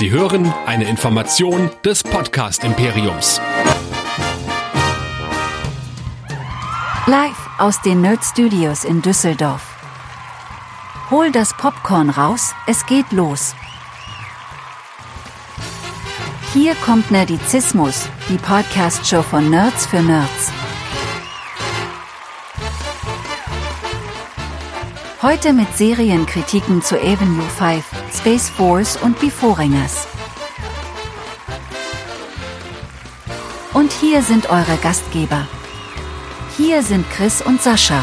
Sie hören eine Information des Podcast Imperiums. Live aus den Nerd Studios in Düsseldorf. Hol das Popcorn raus, es geht los. Hier kommt Nerdizismus, die Podcast-Show von Nerds für Nerds. Heute mit Serienkritiken zu Avenue 5, Space Force und Beforengers. Und hier sind eure Gastgeber. Hier sind Chris und Sascha.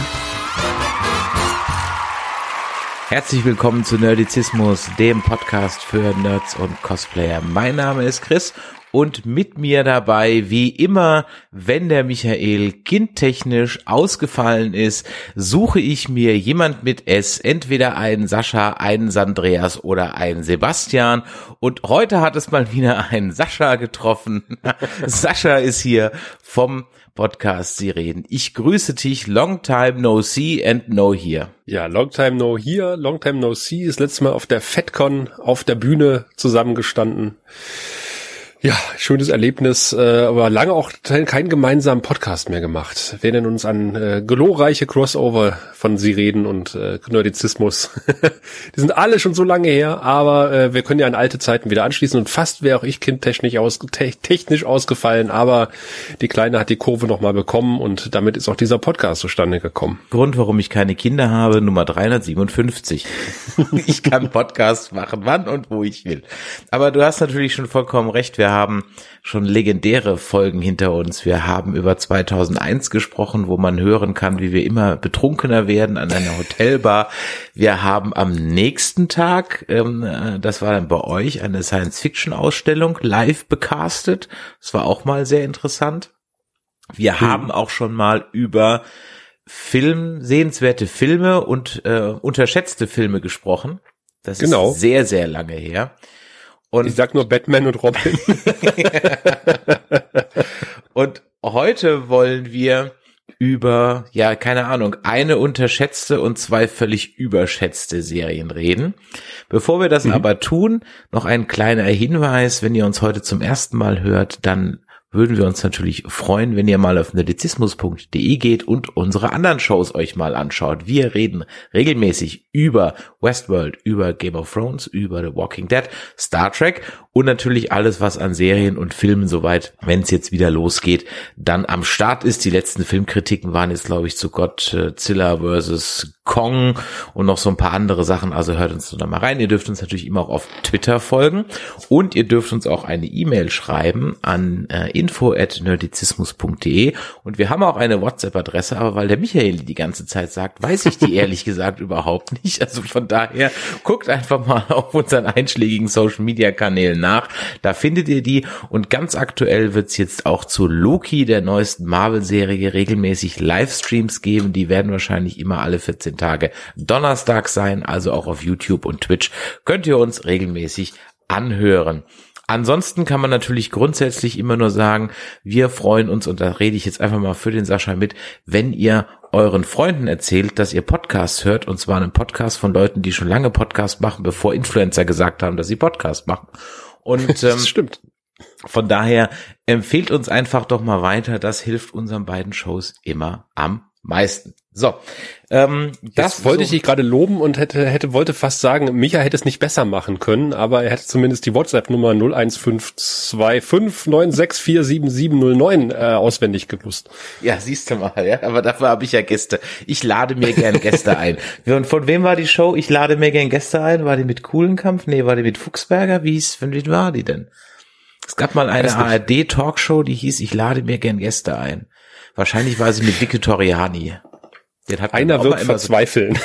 Herzlich willkommen zu Nerdizismus, dem Podcast für Nerds und Cosplayer. Mein Name ist Chris und mit mir dabei, wie immer, wenn der Michael kindtechnisch ausgefallen ist, suche ich mir jemand mit S, entweder einen Sascha, einen Sandreas oder einen Sebastian. Und heute hat es mal wieder einen Sascha getroffen. Sascha ist hier vom Podcast Sie reden. Ich grüße dich, long time no see and no here. Ja, long time no here, long time no see. Ist letztes Mal auf der FedCon auf der Bühne zusammengestanden. Ja, schönes Erlebnis, äh, aber lange auch keinen gemeinsamen Podcast mehr gemacht. Wir erinnern uns an äh, glorreiche Crossover von Sie reden und äh, Nerdizismus. Die sind alle schon so lange her, aber äh, wir können ja an alte Zeiten wieder anschließen und fast wäre auch ich kindtechnisch aus, te technisch ausgefallen, aber die Kleine hat die Kurve nochmal bekommen und damit ist auch dieser Podcast zustande gekommen. Grund, warum ich keine Kinder habe, Nummer 357. ich kann Podcast machen, wann und wo ich will. Aber du hast natürlich schon vollkommen recht, wir wir haben schon legendäre Folgen hinter uns. Wir haben über 2001 gesprochen, wo man hören kann, wie wir immer betrunkener werden an einer Hotelbar. Wir haben am nächsten Tag, ähm, äh, das war dann bei euch, eine Science-Fiction-Ausstellung live becastet. Das war auch mal sehr interessant. Wir mhm. haben auch schon mal über Film, sehenswerte Filme und äh, unterschätzte Filme gesprochen. Das genau. ist sehr, sehr lange her. Und ich sag nur Batman und Robin. und heute wollen wir über, ja, keine Ahnung, eine unterschätzte und zwei völlig überschätzte Serien reden. Bevor wir das mhm. aber tun, noch ein kleiner Hinweis, wenn ihr uns heute zum ersten Mal hört, dann würden wir uns natürlich freuen, wenn ihr mal auf nerdizismus.de geht und unsere anderen Shows euch mal anschaut. Wir reden regelmäßig über Westworld, über Game of Thrones, über The Walking Dead, Star Trek und natürlich alles, was an Serien und Filmen soweit, wenn es jetzt wieder losgeht, dann am Start ist. Die letzten Filmkritiken waren jetzt, glaube ich, zu Godzilla versus Kong und noch so ein paar andere Sachen. Also hört uns da mal rein. Ihr dürft uns natürlich immer auch auf Twitter folgen und ihr dürft uns auch eine E-Mail schreiben an äh, info@nerdizismus.de und wir haben auch eine WhatsApp-Adresse, aber weil der Michael die ganze Zeit sagt, weiß ich die ehrlich gesagt überhaupt nicht. Also von daher guckt einfach mal auf unseren einschlägigen Social-Media-Kanälen nach. Da findet ihr die und ganz aktuell wird's jetzt auch zu Loki, der neuesten Marvel-Serie, regelmäßig Livestreams geben. Die werden wahrscheinlich immer alle 14 Tage Donnerstag sein, also auch auf YouTube und Twitch könnt ihr uns regelmäßig anhören. Ansonsten kann man natürlich grundsätzlich immer nur sagen, wir freuen uns, und da rede ich jetzt einfach mal für den Sascha mit, wenn ihr euren Freunden erzählt, dass ihr Podcasts hört, und zwar einen Podcast von Leuten, die schon lange Podcast machen, bevor Influencer gesagt haben, dass sie Podcast machen. Und ähm, das stimmt. Von daher empfehlt uns einfach doch mal weiter. Das hilft unseren beiden Shows immer am meisten. So, ähm, das wollte so. ich dich gerade loben und hätte, hätte, wollte fast sagen, Micha hätte es nicht besser machen können, aber er hätte zumindest die WhatsApp-Nummer 0152596477709 äh, auswendig gewusst. Ja, siehst du mal, ja, aber dafür habe ich ja Gäste. Ich lade mir gern Gäste ein. Und von wem war die Show? Ich lade mir gern Gäste ein. War die mit Kuhlenkampf? Nee, war die mit Fuchsberger? Wie hieß, von wem war die denn? Es gab mal eine ARD-Talkshow, die hieß Ich lade mir gern Gäste ein. Wahrscheinlich war sie mit Vicky Toriani. Den hat Einer wird verzweifeln.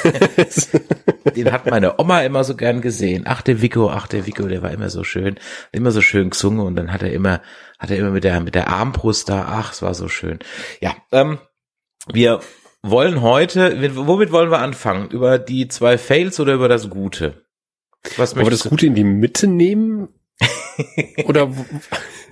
So, den hat meine Oma immer so gern gesehen. Ach, der Vico, ach, der Vico, der war immer so schön, immer so schön gesungen und dann hat er immer, hat er immer mit der, mit der Armbrust da, ach, es war so schön. Ja, ähm, wir wollen heute, womit wollen wir anfangen? Über die zwei Fails oder über das Gute? Was Wollen wir das Gute in die Mitte nehmen? oder?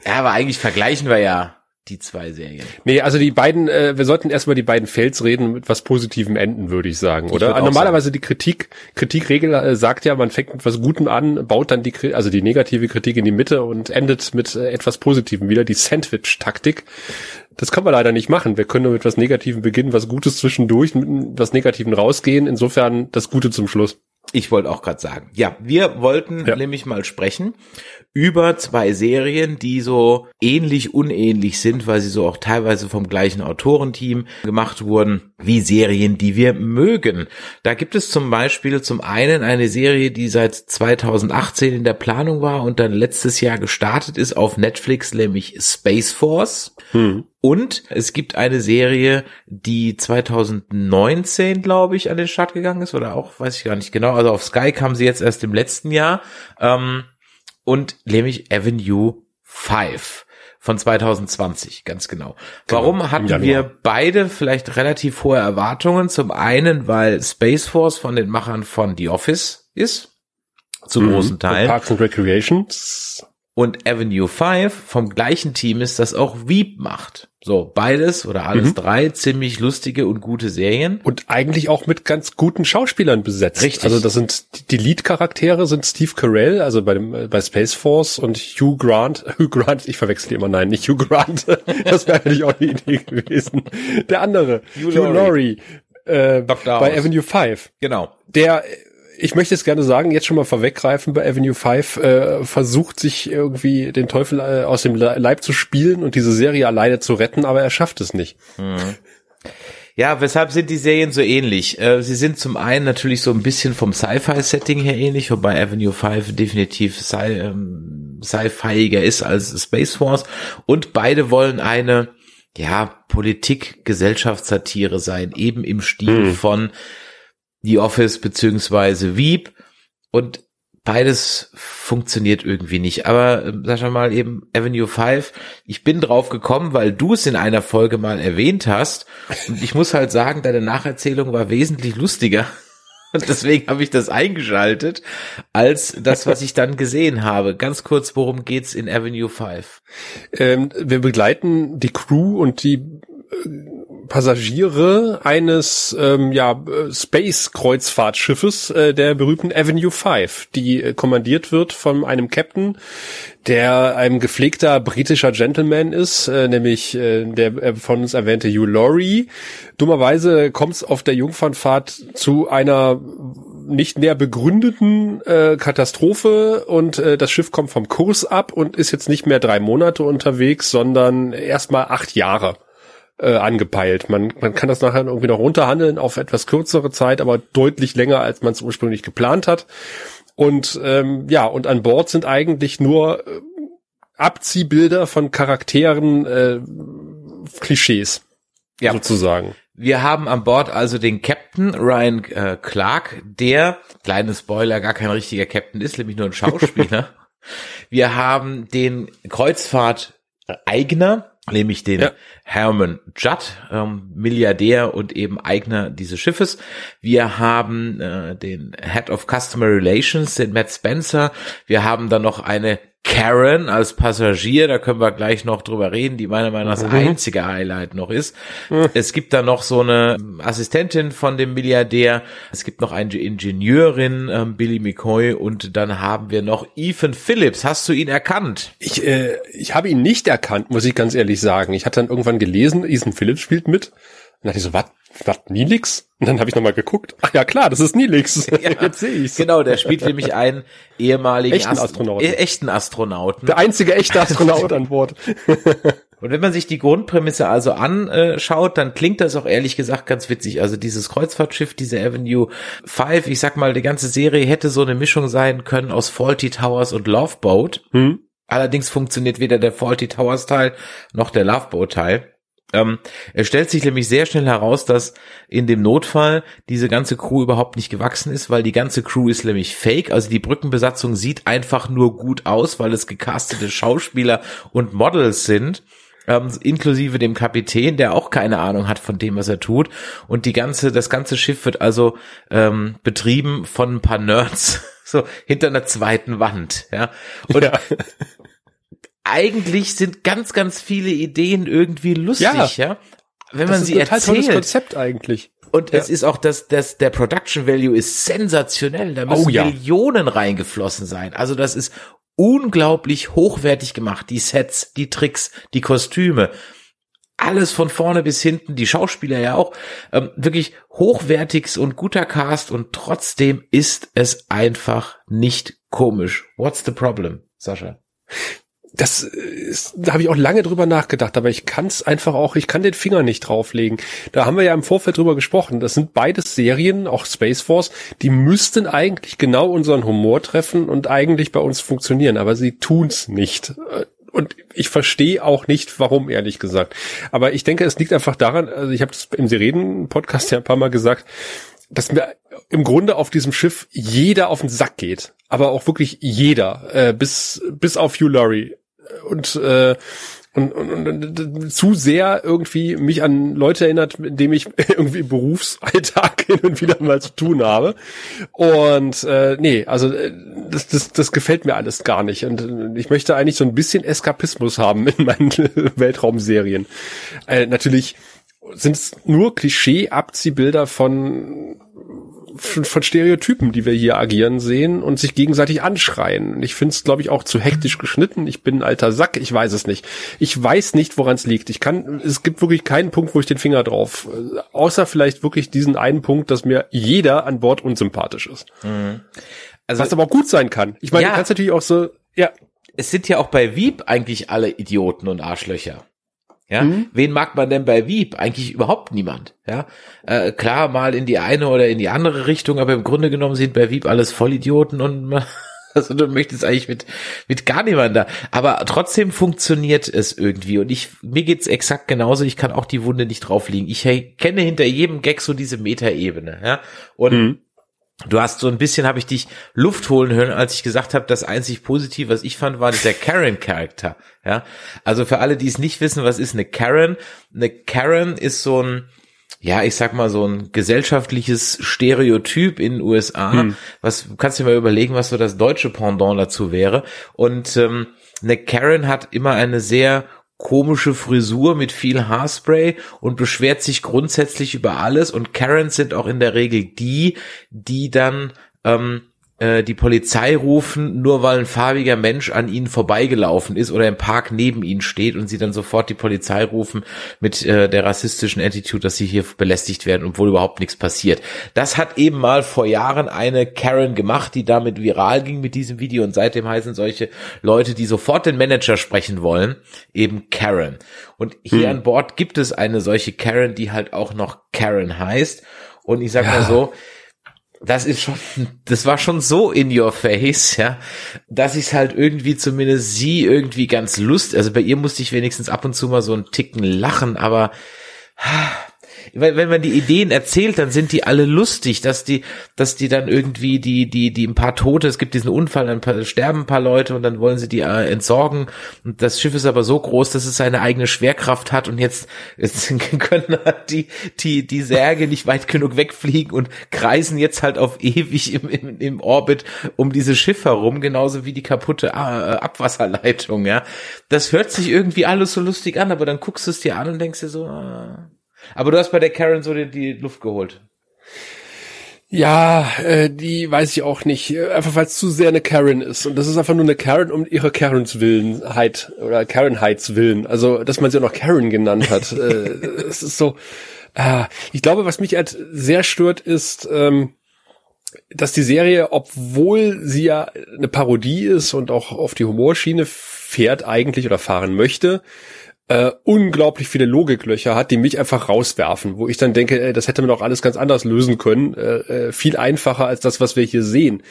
ja, aber eigentlich vergleichen wir ja die zwei Serien. Nee, also die beiden, äh, wir sollten erstmal die beiden Fails reden mit was Positivem enden, würde ich sagen, Ich oder? auch Normalerweise die Kritik, Kritikregel äh, sagt ja, man fängt mit was Gutem an, baut dann die, also die negative Kritik in die Mitte und endet mit äh, etwas Positivem wieder, die Sandwich-Taktik. Das können wir leider nicht machen. Wir können nur mit was Negativem beginnen, was Gutes zwischendurch, mit was Negativen rausgehen. Insofern das Gute zum Schluss. Ich wollte auch gerade sagen. Ja, wir wollten Ja. nämlich mal sprechen über zwei Serien, die so ähnlich unähnlich sind, weil sie so auch teilweise vom gleichen Autorenteam gemacht wurden, wie Serien, die wir mögen. Da gibt es zum Beispiel zum einen eine Serie, die seit 2018 in der Planung war und dann letztes Jahr gestartet ist auf Netflix, nämlich Space Force. Und es gibt eine Serie, die 2019, glaube ich, an den Start gegangen ist, oder auch, weiß ich gar nicht genau. Also auf Sky kam sie jetzt erst im letzten Jahr. Ähm, und nämlich Avenue 5 von 2020, ganz genau. Warum im hatten wir beide vielleicht relativ hohe Erwartungen? Zum einen, weil Space Force von den Machern von The Office ist, zum großen Teil. Parks and Recreation. Und Avenue 5 vom gleichen Team ist, das auch Veep macht. So, beides oder alles Mhm. drei ziemlich lustige und gute Serien. Und eigentlich auch mit ganz guten Schauspielern besetzt. Richtig. Also das sind die Lead-Charaktere sind Steve Carell, also bei dem äh, bei Space Force und Hugh Grant. Hugh Grant, ich verwechsel die immer, nein, nicht Hugh Grant. das wäre eigentlich auch eine Idee gewesen. Der andere, Hugh Hugh, Laurie. Laurie, äh, Dr. bei House. Avenue 5. Genau. Der, ich möchte es gerne sagen, jetzt schon mal vorweggreifen, bei Avenue 5 äh, versucht sich irgendwie den Teufel äh, aus dem Le- Leib zu spielen und diese Serie alleine zu retten, aber er schafft es nicht. Ja, weshalb sind die Serien so ähnlich? Äh, sie sind zum einen natürlich so ein bisschen vom Sci-Fi-Setting her ähnlich, wobei Avenue 5 definitiv Sci- ähm, Sci-Fiiger ist als Space Force. Und beide wollen eine, ja, Politik-Gesellschaftssatire sein, eben im Stil von The Office beziehungsweise Veep. Und beides funktioniert irgendwie nicht. Aber ähm, sag schon mal eben Avenue 5, ich bin drauf gekommen, weil du es in einer Folge mal erwähnt hast. Und ich muss halt sagen, deine Nacherzählung war wesentlich lustiger. Und deswegen habe ich das eingeschaltet, als das, was ich dann gesehen habe. Ganz kurz, worum geht's in Avenue 5? Ähm, wir begleiten die Crew und die äh, Passagiere eines ähm, ja, Space-Kreuzfahrtschiffes äh, der berühmten Avenue 5, die äh, kommandiert wird von einem Captain, der ein gepflegter britischer Gentleman ist, äh, nämlich äh, der äh, von uns erwähnte Hugh Laurie. Dummerweise kommt es auf der Jungfernfahrt zu einer nicht näher begründeten äh, Katastrophe und äh, das Schiff kommt vom Kurs ab und ist jetzt nicht mehr drei Monate unterwegs, sondern erstmal acht Jahre äh, angepeilt. Man, man kann das nachher irgendwie noch runterhandeln auf etwas kürzere Zeit, aber deutlich länger, als man es ursprünglich geplant hat. Und ähm, ja, und an Bord sind eigentlich nur äh, Abziehbilder von Charakteren, äh, Klischees, Ja. sozusagen. Wir haben an Bord also den Captain Ryan äh, Clark, der, kleine Spoiler, gar kein richtiger Captain ist, nämlich nur ein Schauspieler. Wir haben den Kreuzfahrt-Eigner, nämlich den Ja. Herman Judd, ähm, Milliardär und eben Eigner dieses Schiffes. Wir haben äh, den Head of Customer Relations, den Matt Spencer. Wir haben dann noch eine Karen als Passagier, da können wir gleich noch drüber reden, die meiner Meinung nach das einzige Highlight noch ist. Es gibt da noch so eine Assistentin von dem Milliardär, es gibt noch eine Ingenieurin, ähm, Billy McCoy, und dann haben wir noch Ethan Phillips. Hast du ihn erkannt? Ich, äh, ich habe ihn nicht erkannt, muss ich ganz ehrlich sagen. Ich hatte dann irgendwann gelesen, Ethan Phillips spielt mit. Und dann dachte ich so, was? Was, Nilix? Und dann habe ich nochmal geguckt. Ach ja, klar, das ist Nilix. Jetzt sehe ich's. Genau, der spielt nämlich einen ehemaligen Echten Astronauten. Äh, echten Astronauten. Der einzige echte Astronaut an Bord. Und wenn man sich die Grundprämisse also anschaut, dann klingt das auch ehrlich gesagt ganz witzig. Also dieses Kreuzfahrtschiff, diese Avenue 5, ich sag mal, die ganze Serie hätte so eine Mischung sein können aus Faulty Towers und Loveboat. Hm? Allerdings funktioniert weder der Faulty Towers Teil noch der Loveboat Teil. Ähm, es stellt sich nämlich sehr schnell heraus, dass in dem Notfall diese ganze Crew überhaupt nicht gewachsen ist, weil die ganze Crew ist nämlich fake. Also die Brückenbesatzung sieht einfach nur gut aus, weil es gecastete Schauspieler und Models sind. Ähm, inklusive dem Kapitän, der auch keine Ahnung hat von dem, was er tut. Und die ganze, das ganze Schiff wird also ähm, betrieben von ein paar Nerds, so hinter einer zweiten Wand. Ja. Und Ja. Eigentlich sind ganz, ganz viele Ideen irgendwie lustig, ja. ja? Wenn man sie erzählt. Das ist ein tolles Konzept eigentlich. Und ja. es ist auch das, das, der Production Value ist sensationell. Da müssen oh, ja. Millionen reingeflossen sein. Also das ist unglaublich hochwertig gemacht. Die Sets, die Tricks, die Kostüme. Alles von vorne bis hinten, die Schauspieler ja auch, ähm, wirklich hochwertiges und guter Cast und trotzdem ist es einfach nicht komisch. What's the problem, Sascha? Das ist, da habe ich auch lange drüber nachgedacht, aber ich kann es einfach auch, ich kann den Finger nicht drauflegen. Da haben wir ja im Vorfeld drüber gesprochen. Das sind beides Serien, auch Space Force, die müssten eigentlich genau unseren Humor treffen und eigentlich bei uns funktionieren, aber sie tun's nicht. Und ich verstehe auch nicht, warum, ehrlich gesagt. Aber ich denke, es liegt einfach daran, also ich habe das im Serien-Podcast ja ein paar Mal gesagt, dass mir im Grunde auf diesem Schiff jeder auf den Sack geht. Aber auch wirklich jeder, äh, bis, bis auf Hugh Laurie und, äh, und, und, und zu sehr irgendwie mich an Leute erinnert, mit denen ich irgendwie Berufsalltag hin und wieder mal zu tun habe. Und äh, nee, also äh, das, das, das gefällt mir alles gar nicht. Und äh, ich möchte eigentlich so ein bisschen Eskapismus haben in meinen Weltraumserien. Äh, natürlich sind es nur Klischee-Abziehbilder von von Stereotypen, die wir hier agieren sehen und sich gegenseitig anschreien. Ich finde es, glaube ich, auch zu hektisch geschnitten. Ich bin ein alter Sack, ich weiß es nicht. Ich weiß nicht, woran es liegt. Ich kann, es gibt wirklich keinen Punkt, wo ich den Finger drauf, außer vielleicht wirklich diesen einen Punkt, dass mir jeder an Bord unsympathisch ist. Mhm. Also, Was aber auch gut sein kann. Ich meine, ja, du kannst natürlich auch so, ja. Es sind ja auch bei Wieb eigentlich alle Idioten und Arschlöcher. Ja, mhm. wen mag man denn bei Wieb? Eigentlich überhaupt niemand. Ja, äh, klar mal in die eine oder in die andere Richtung, aber im Grunde genommen sind bei Wieb alles Vollidioten und man, also du möchtest eigentlich mit mit gar niemand da. Aber trotzdem funktioniert es irgendwie und ich mir geht's exakt genauso. Ich kann auch die Wunde nicht drauflegen. Ich kenne hinter jedem Gag so diese Metaebene. Ja, und mhm Du hast so ein bisschen, habe ich dich Luft holen hören, als ich gesagt habe, das einzig Positive, was ich fand, war dieser Karen-Charakter. Ja, also für alle, die es nicht wissen, was ist eine Karen? Eine Karen ist so ein, ja, ich sag mal so ein gesellschaftliches Stereotyp in den USA. Hm. Was kannst du dir mal überlegen, was so das deutsche Pendant dazu wäre? Und ähm, eine Karen hat immer eine sehr komische Frisur mit viel Haarspray und beschwert sich grundsätzlich über alles. Und Karens sind auch in der Regel die, die dann ähm, äh, die Polizei rufen, nur weil ein farbiger Mensch an ihnen vorbeigelaufen ist oder im Park neben ihnen steht und sie dann sofort die Polizei rufen mit äh, der rassistischen Attitude, dass sie hier belästigt werden, obwohl überhaupt nichts passiert. Das hat eben mal vor Jahren eine Karen gemacht, die damit viral ging mit diesem Video und seitdem heißen solche Leute, die sofort den Manager sprechen wollen, eben Karen. Und hier hm. an Bord gibt es eine solche Karen, die halt auch noch Karen heißt. Und ich sag ja. mal so, das ist schon, das war schon so in your face, ja, dass ich halt irgendwie zumindest sie irgendwie ganz lust, also bei ihr musste ich wenigstens ab und zu mal so einen Ticken lachen, aber wenn, wenn man die Ideen erzählt, dann sind die alle lustig, dass die, dass die dann irgendwie die, die, die ein paar Tote, es gibt diesen Unfall, dann paar, sterben ein paar Leute und dann wollen sie die äh, entsorgen. Und das Schiff ist aber so groß, dass es seine eigene Schwerkraft hat und jetzt, jetzt können halt die, die, die Särge nicht weit genug wegfliegen und kreisen jetzt halt auf ewig im, im, im Orbit um dieses Schiff herum, genauso wie die kaputte äh, Abwasserleitung, ja. Das hört sich irgendwie alles so lustig an, aber dann guckst du es dir an und denkst dir so, ah, aber du hast bei der Karen so die, die Luft geholt. Ja, äh, die weiß ich auch nicht. Einfach weil es zu sehr eine Karen ist. Und das ist einfach nur eine Karen um ihre Karens Willenheit oder Karenheits Willen. Also, dass man sie auch noch Karen genannt hat. äh, es ist so. Äh, ich glaube, was mich halt sehr stört, ist, ähm, dass die Serie, obwohl sie ja eine Parodie ist und auch auf die Humorschiene fährt eigentlich oder fahren möchte, äh, unglaublich viele Logiklöcher hat, die mich einfach rauswerfen, wo ich dann denke, ey, das hätte man auch alles ganz anders lösen können, äh, äh, viel einfacher als das, was wir hier sehen.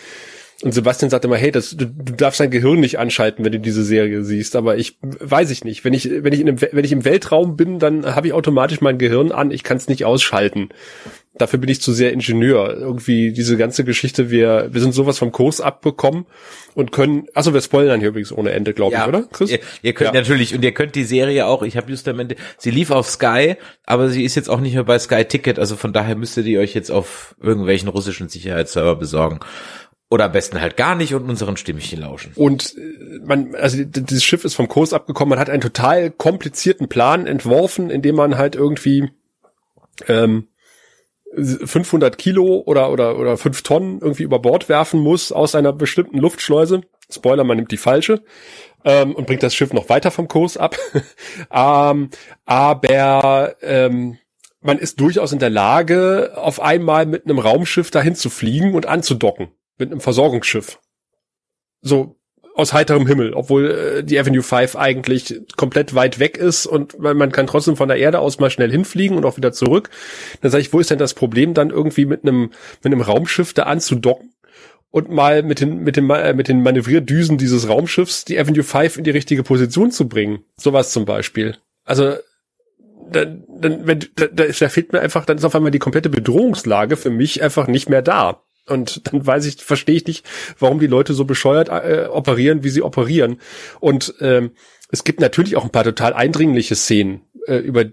Und Sebastian sagt immer, hey, das, du, du darfst dein Gehirn nicht anschalten, wenn du diese Serie siehst. Aber ich weiß ich nicht. Wenn ich, wenn ich, in einem, wenn ich im Weltraum bin, dann habe ich automatisch mein Gehirn an. Ich kann es nicht ausschalten. Dafür bin ich zu sehr Ingenieur. Irgendwie diese ganze Geschichte, wir, wir sind sowas vom Kurs abbekommen und können, also wir spoilern hier übrigens ohne Ende, glaube ja, ich, oder? Chris? Ihr, ihr könnt ja. natürlich, und ihr könnt die Serie auch, ich habe justamente, sie lief auf Sky, aber sie ist jetzt auch nicht mehr bei Sky Ticket, also von daher müsstet ihr euch jetzt auf irgendwelchen russischen Sicherheitsserver besorgen. Oder am besten halt gar nicht und unseren Stimmchen lauschen. Und äh, man, also dieses Schiff ist vom Kurs abgekommen, man hat einen total komplizierten Plan entworfen, in dem man halt irgendwie ähm, 500 Kilo oder, oder, oder 5 Tonnen irgendwie über Bord werfen muss aus einer bestimmten Luftschleuse. Spoiler, man nimmt die falsche ähm, und bringt das Schiff noch weiter vom Kurs ab. ähm, aber ähm, man ist durchaus in der Lage, auf einmal mit einem Raumschiff dahin zu fliegen und anzudocken. Mit einem Versorgungsschiff. So aus heiterem Himmel, obwohl äh, die Avenue 5 eigentlich komplett weit weg ist und man, man kann trotzdem von der Erde aus mal schnell hinfliegen und auch wieder zurück. Dann sage ich, wo ist denn das Problem, dann irgendwie mit einem mit einem Raumschiff da anzudocken und mal mit den mit den äh, mit den Manövrierdüsen dieses Raumschiffs die Avenue 5 in die richtige Position zu bringen. Sowas zum Beispiel. Also dann, dann wenn da, da fehlt mir einfach, dann ist auf einmal die komplette Bedrohungslage für mich einfach nicht mehr da. Und dann weiß ich, verstehe ich nicht, warum die Leute so bescheuert äh, operieren, wie sie operieren. Und ähm, es gibt natürlich auch ein paar total eindringliche Szenen, äh, über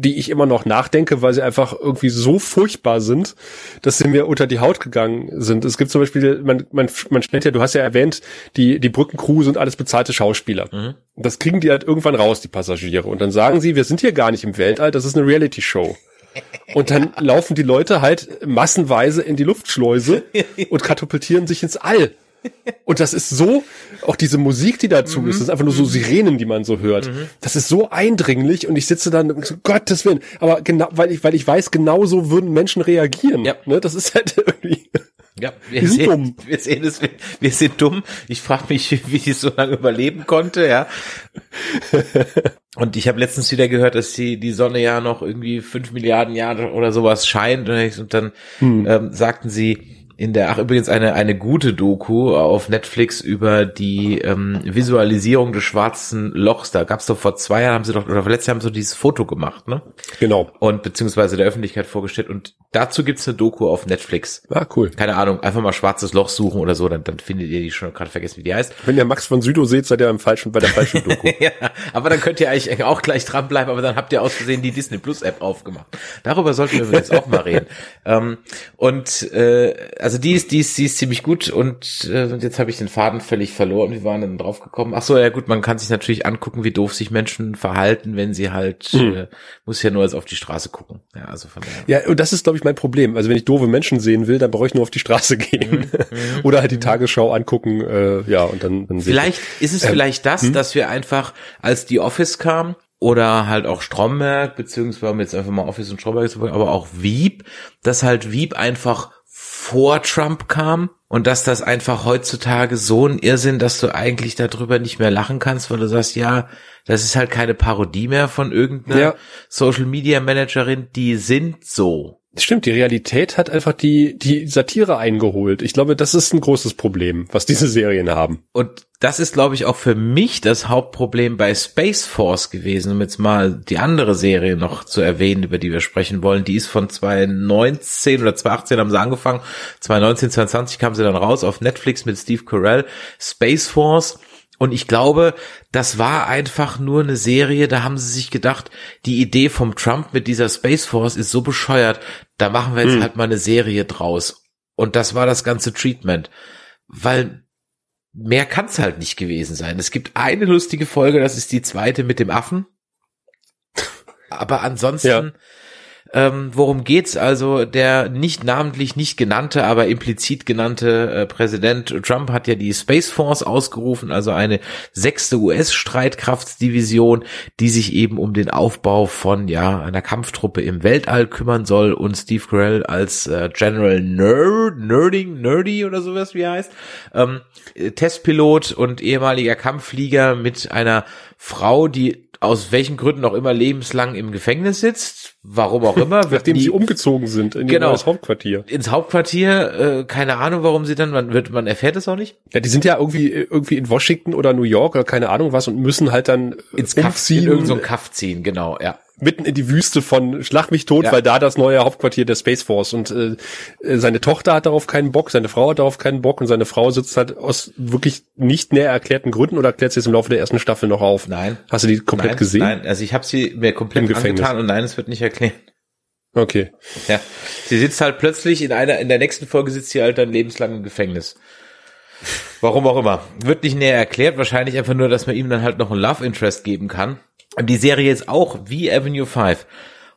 die ich immer noch nachdenke, weil sie einfach irgendwie so furchtbar sind, dass sie mir unter die Haut gegangen sind. Es gibt zum Beispiel, man, man, man stellt ja, du hast ja erwähnt, die, die Brückencrew sind alles bezahlte Schauspieler. Mhm. Das kriegen die halt irgendwann raus, die Passagiere. Und dann sagen sie, wir sind hier gar nicht im Weltall, das ist eine Reality-Show. Und dann laufen die Leute halt massenweise in die Luftschleuse und katapultieren sich ins All. Und das ist so, auch diese Musik, die dazu mhm. ist, das ist einfach nur so Sirenen, die man so hört. Mhm. Das ist so eindringlich und ich sitze dann und so, Gottes Willen. Aber genau, weil ich, weil ich weiß, genau so würden Menschen reagieren. Ja. Ne? Das ist halt irgendwie. Ja, wir, wir sind sehen, dumm. Wir sehen es, wir, wir sind dumm. Ich frage mich, wie ich so lange überleben konnte, ja. Und ich habe letztens wieder gehört, dass die, die Sonne ja noch irgendwie fünf Milliarden Jahre oder sowas scheint. Und dann hm. ähm, sagten sie, in der, ach übrigens eine, eine gute Doku auf Netflix über die ähm, Visualisierung des schwarzen Lochs. Da gab's doch vor zwei Jahren, haben sie doch, oder letztes Jahr haben sie so dieses Foto gemacht, ne? Genau. Und beziehungsweise der Öffentlichkeit vorgestellt. Und dazu gibt's eine Doku auf Netflix. Ah, cool. Keine Ahnung, einfach mal schwarzes Loch suchen oder so, dann, dann findet ihr die schon gerade vergessen, wie die heißt. Wenn ihr Max von Südow seht, seid ihr im falschen, bei der falschen Doku. ja, aber dann könnt ihr eigentlich auch gleich dranbleiben, aber dann habt ihr aus Versehen die Disney Plus App aufgemacht. Darüber sollten wir übrigens auch mal reden. Ähm, und äh, also die ist, die ist, die ist ziemlich gut und äh, jetzt habe ich den Faden völlig verloren. Wir waren dann drauf gekommen. Ach so, ja gut, man kann sich natürlich angucken, wie doof sich Menschen verhalten, wenn sie halt mhm. äh, muss ja nur jetzt auf die Straße gucken. Ja, also von daher. Ja, und das ist glaube ich mein Problem. Also wenn ich doofe Menschen sehen will, dann brauche ich nur auf die Straße gehen mhm. mhm. oder halt die Tagesschau angucken. Äh, ja, und dann, dann vielleicht ist es ähm, vielleicht das, hm? dass wir einfach als die Office kam oder halt auch Stromberg, beziehungsweise jetzt einfach mal Office und Stromberg, aber auch Wieb, dass halt Wieb einfach vor Trump kam und dass das einfach heutzutage so ein Irrsinn, dass du eigentlich darüber nicht mehr lachen kannst, weil du sagst, ja, das ist halt keine Parodie mehr von irgendeiner ja. Social Media Managerin, die sind so. Stimmt, die Realität hat einfach die, die Satire eingeholt. Ich glaube, das ist ein großes Problem, was diese Serien haben. Und das ist, glaube ich, auch für mich das Hauptproblem bei Space Force gewesen, um jetzt mal die andere Serie noch zu erwähnen, über die wir sprechen wollen. Die ist von 2019 oder 2018 haben sie angefangen. 2019, 2020 kam sie dann raus auf Netflix mit Steve Carell. Space Force und ich glaube, das war einfach nur eine Serie, da haben sie sich gedacht, die Idee vom Trump mit dieser Space Force ist so bescheuert, da machen wir jetzt hm. halt mal eine Serie draus. Und das war das ganze Treatment. Weil mehr kann es halt nicht gewesen sein. Es gibt eine lustige Folge, das ist die zweite mit dem Affen. Aber ansonsten ja. Ähm, worum geht's? Also der nicht namentlich nicht genannte, aber implizit genannte äh, Präsident Trump hat ja die Space Force ausgerufen, also eine sechste US-Streitkraftsdivision, die sich eben um den Aufbau von ja einer Kampftruppe im Weltall kümmern soll und Steve Carell als äh, General Nerd, Nerding, Nerdy oder sowas wie er heißt, ähm, Testpilot und ehemaliger Kampfflieger mit einer Frau, die aus welchen Gründen auch immer lebenslang im Gefängnis sitzt, warum auch immer. Nachdem die, sie umgezogen sind in genau, das Hauptquartier. Ins Hauptquartier, äh, keine Ahnung, warum sie dann, man wird, man erfährt es auch nicht. Ja, die sind ja irgendwie irgendwie in Washington oder New York oder keine Ahnung was und müssen halt dann ins Kaff ziehen, in irgendein so Kaff ziehen, genau, ja mitten in die Wüste von Schlag mich tot, ja. weil da das neue Hauptquartier der Space Force und äh, seine Tochter hat darauf keinen Bock, seine Frau hat darauf keinen Bock und seine Frau sitzt halt aus wirklich nicht näher erklärten Gründen oder erklärt sie es im Laufe der ersten Staffel noch auf? Nein. Hast du die komplett nein, gesehen? Nein, also ich habe sie mir komplett angetan und nein, es wird nicht erklärt. Okay. Ja. Sie sitzt halt plötzlich in einer, in der nächsten Folge sitzt sie halt dann lebenslang im Gefängnis. Warum auch immer. Wird nicht näher erklärt, wahrscheinlich einfach nur, dass man ihm dann halt noch ein Love Interest geben kann. Die Serie ist auch wie Avenue 5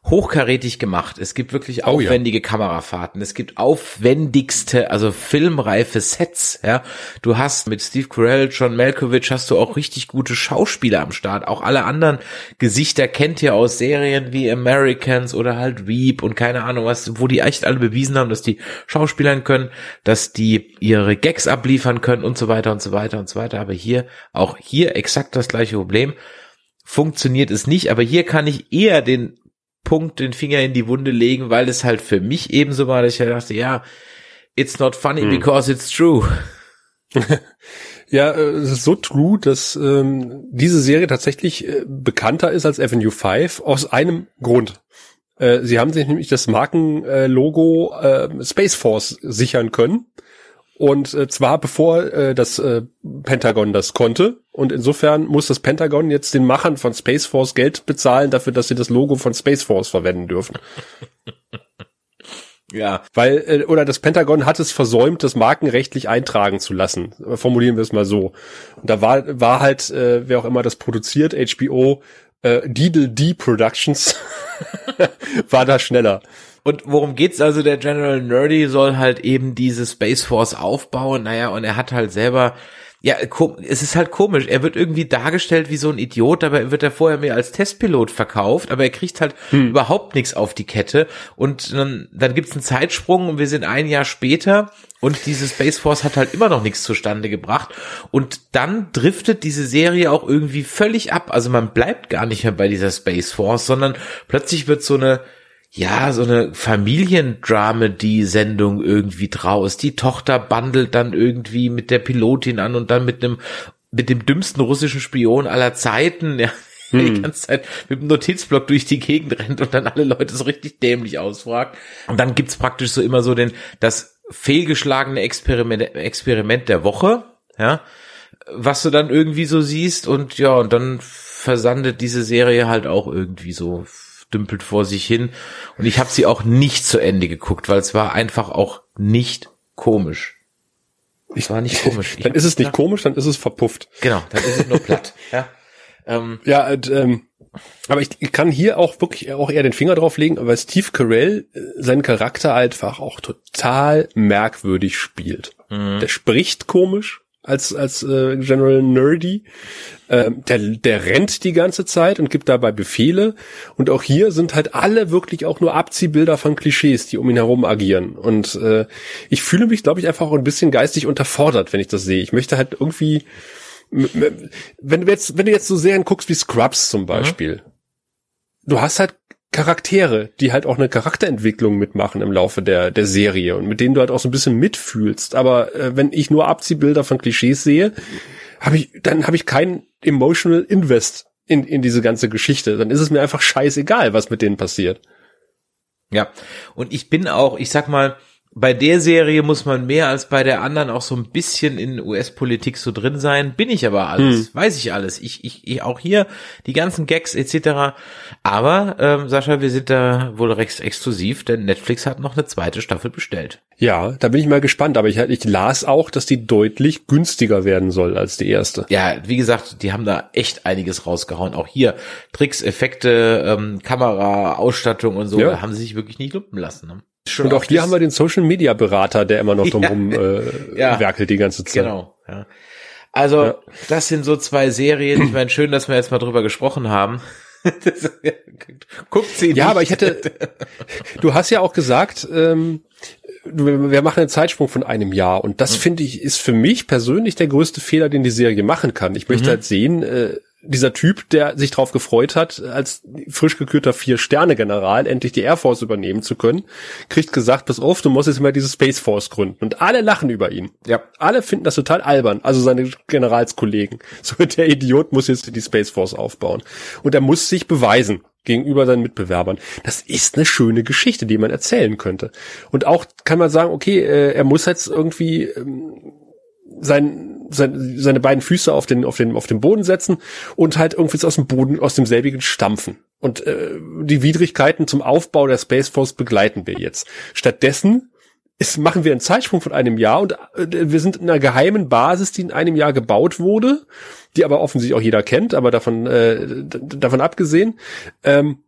hochkarätig gemacht. Es gibt wirklich Oh ja. aufwendige Kamerafahrten. Es gibt aufwendigste, also filmreife Sets. Ja, du hast mit Steve Carell, John Malkovich hast du auch richtig gute Schauspieler am Start. Auch alle anderen Gesichter kennt ihr aus Serien wie Americans oder halt Weep und keine Ahnung was, wo die echt alle bewiesen haben, dass die Schauspielern können, dass die ihre Gags abliefern können und so weiter und so weiter und so weiter. Aber hier auch hier exakt das gleiche Problem funktioniert es nicht, aber hier kann ich eher den Punkt, den Finger in die Wunde legen, weil es halt für mich ebenso war, dass ich halt dachte, ja, it's not funny because it's true. Ja, äh, es ist so true, dass ähm, diese Serie tatsächlich äh, bekannter ist als Avenue 5 aus einem Grund. Äh, sie haben sich nämlich das Markenlogo äh, Space Force sichern können. Und äh, zwar bevor äh, das äh, Pentagon das konnte. Und insofern muss das Pentagon jetzt den Machern von Space Force Geld bezahlen dafür, dass sie das Logo von Space Force verwenden dürfen. Ja, Weil, äh, oder das Pentagon hat es versäumt, das markenrechtlich eintragen zu lassen. Formulieren wir es mal so. Und da war, war halt, äh, wer auch immer das produziert, HBO, äh, Deedle D Productions, war da schneller. Und worum geht's also? Der General Nerdy soll halt eben diese Space Force aufbauen. Naja, und er hat halt selber, ja, es ist halt komisch. Er wird irgendwie dargestellt wie so ein Idiot, dabei wird er vorher mehr als Testpilot verkauft, aber er kriegt halt überhaupt nichts auf die Kette. Und dann, dann gibt's einen Zeitsprung und wir sind ein Jahr später und diese Space Force hat halt immer noch nichts zustande gebracht. Und dann driftet diese Serie auch irgendwie völlig ab. Also man bleibt gar nicht mehr bei dieser Space Force, sondern plötzlich wird so eine ja, so eine Familiendrama-Die-Sendung irgendwie draus. Die Tochter bandelt dann irgendwie mit der Pilotin an und dann mit einem, mit dem dümmsten russischen Spion aller Zeiten, ja, die ganze Zeit mit dem Notizblock durch die Gegend rennt und dann alle Leute so richtig dämlich ausfragt. Und dann gibt's praktisch so immer so den, das fehlgeschlagene Experiment, Experiment der Woche, ja, was du dann irgendwie so siehst und ja, und dann versandet diese Serie halt auch irgendwie so dümpelt vor sich hin und ich habe sie auch nicht zu Ende geguckt, weil es war einfach auch nicht komisch. Es war nicht komisch. Ich Dann ist es nicht komisch, dann ist es verpufft. Genau, dann ist es nur platt. ja. Ähm, Ja, ähm, aber ich, ich kann hier auch wirklich auch eher den Finger drauf legen, weil Steve Carell äh, seinen Charakter einfach auch total merkwürdig spielt. Der spricht komisch als als äh, General Nerdy. Ähm, der, der rennt die ganze Zeit und gibt dabei Befehle. Und auch hier sind halt alle wirklich auch nur Abziehbilder von Klischees, die um ihn herum agieren. Und äh, ich fühle mich, glaube ich, einfach auch ein bisschen geistig unterfordert, wenn ich das sehe. Ich möchte halt irgendwie wenn du jetzt, wenn du jetzt so Serien guckst wie Scrubs zum Beispiel, du hast halt Charaktere, die halt auch eine Charakterentwicklung mitmachen im Laufe der, der Serie und mit denen du halt auch so ein bisschen mitfühlst. Aber äh, wenn ich nur Abziehbilder von Klischees sehe, habe ich, dann habe ich keinen emotional Invest in, in diese ganze Geschichte. Dann ist es mir einfach scheißegal, was mit denen passiert. Ja, und ich bin auch, ich sag mal, bei der Serie muss man mehr als bei der anderen auch so ein bisschen in US-Politik so drin sein. Bin ich aber alles, weiß ich alles. Ich, ich, ich auch hier die ganzen Gags etc. Aber ähm, Sascha, wir sind da wohl recht exklusiv, denn Netflix hat noch eine zweite Staffel bestellt. Ja, da bin ich mal gespannt. Aber ich, ich las auch, dass die deutlich günstiger werden soll als die erste. Ja, wie gesagt, die haben da echt einiges rausgehauen. Auch hier Tricks, Effekte, ähm, Kamera, Ausstattung und so, Ja. da haben sie sich wirklich nicht lumpen lassen. Ne? Schon Und auch hier haben wir den Social Media Berater, der immer noch Ja. drumherum äh, Ja. werkelt die ganze Zeit. Genau, ja. Also, Ja. das sind so zwei Serien. Ich meine, schön, dass wir jetzt mal drüber gesprochen haben. Das- Guckt sie Ja, nicht. aber ich hätte, du hast ja auch gesagt, ähm, wir machen einen Zeitsprung von einem Jahr und das finde ich ist für mich persönlich der größte Fehler, den die Serie machen kann. Ich möchte halt sehen, äh, dieser Typ, der sich darauf gefreut hat, als frisch gekürter Vier-Sterne-General endlich die Air Force übernehmen zu können, kriegt gesagt, pass auf, du musst jetzt mal diese Space Force gründen. Und alle lachen über ihn. Ja. Alle finden das total albern, also seine Generalskollegen. So, der Idiot muss jetzt die Space Force aufbauen. Und er muss sich beweisen gegenüber seinen Mitbewerbern. Das ist eine schöne Geschichte, die man erzählen könnte. Und auch kann man sagen, okay, äh, er muss jetzt irgendwie ähm, sein, sein, seine beiden Füße auf den, auf den, auf den Boden setzen und halt irgendwie aus dem Boden, aus demselbigen stampfen. Und äh, die Widrigkeiten zum Aufbau der Space Force begleiten wir jetzt. Stattdessen ist, machen wir einen Zeitsprung von einem Jahr und äh, wir sind in einer geheimen Basis, die in einem Jahr gebaut wurde, die aber offensichtlich auch jeder kennt, aber davon, äh, davon abgesehen. Ähm,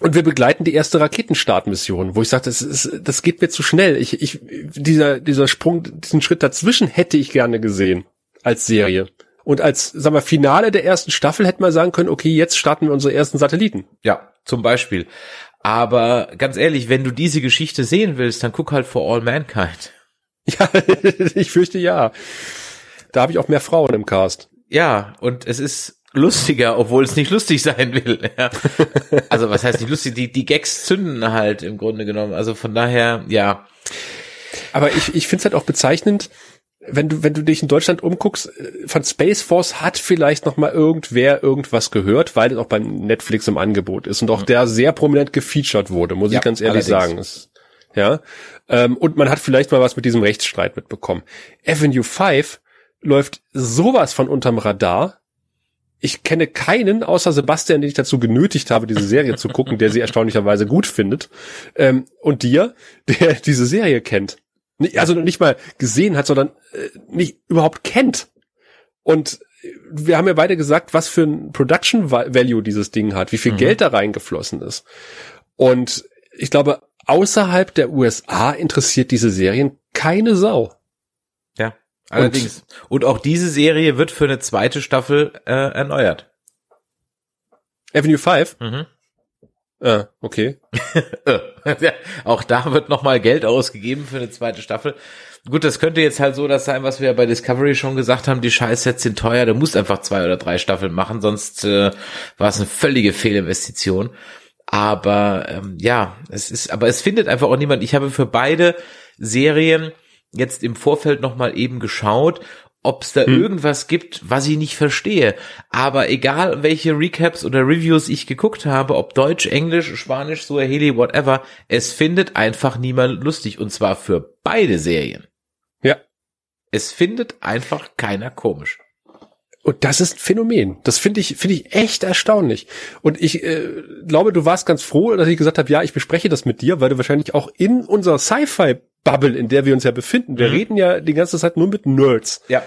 und wir begleiten die erste Raketenstartmission, wo ich sage, das, ist, das geht mir zu schnell. Ich, ich, dieser, dieser Sprung, diesen Schritt dazwischen hätte ich gerne gesehen als Serie. Und als, sagen wir, Finale der ersten Staffel hätte man sagen können, okay, jetzt starten wir unsere ersten Satelliten. Ja, zum Beispiel. Aber ganz ehrlich, wenn du diese Geschichte sehen willst, dann guck halt For All Mankind. Ja, ich fürchte ja. Da habe ich auch mehr Frauen im Cast. Ja, und es ist lustiger, obwohl es nicht lustig sein will. Ja. Also was heißt nicht lustig? Die, die Gags zünden halt im Grunde genommen. Also von daher, ja. Aber ich, ich finde es halt auch bezeichnend, wenn du, wenn du dich in Deutschland umguckst, äh, von Space Force hat vielleicht noch mal irgendwer irgendwas gehört, weil es auch bei Netflix im Angebot ist und auch der sehr prominent gefeatured wurde, muss ja, ich ganz ehrlich allerdings. sagen. Ja. Ähm, und man hat vielleicht mal was mit diesem Rechtsstreit mitbekommen. Avenue 5 läuft sowas von unterm Radar. Ich kenne keinen, außer Sebastian, den ich dazu genötigt habe, diese Serie zu gucken, der sie erstaunlicherweise gut findet. Ähm, und dir, der diese Serie kennt also nicht mal gesehen hat, sondern äh, nicht überhaupt kennt. Und wir haben ja beide gesagt, was für ein Production Value dieses Ding hat, wie viel mhm. Geld da reingeflossen ist. Und ich glaube, außerhalb der USA interessiert diese Serien keine Sau. Allerdings. Und, Und auch diese Serie wird für eine zweite Staffel äh, erneuert. Avenue 5? Mhm. Ah, okay. auch da wird nochmal Geld ausgegeben für eine zweite Staffel. Gut, das könnte jetzt halt so das sein, was wir bei Discovery schon gesagt haben, die Scheißsets sind teuer, du musst einfach zwei oder drei Staffeln machen, sonst äh, war es eine völlige Fehlinvestition. Aber ähm, ja, es ist, aber es findet einfach auch niemand. Ich habe für beide Serien jetzt im Vorfeld nochmal eben geschaut ob es da hm. irgendwas gibt, was ich nicht verstehe. Aber egal, welche Recaps oder Reviews ich geguckt habe, ob Deutsch, Englisch, Spanisch, Suaheli, whatever, es findet einfach niemand lustig. Und zwar für beide Serien. Ja. Es findet einfach keiner komisch. Und das ist ein Phänomen. Das finde ich, finde ich echt erstaunlich. Und ich äh, glaube, du warst ganz froh, dass ich gesagt habe, ja, ich bespreche das mit dir, weil du wahrscheinlich auch in unserer Sci-Fi Bubble, in der wir uns ja befinden. Wir mhm. reden ja die ganze Zeit nur mit Nerds. Ja.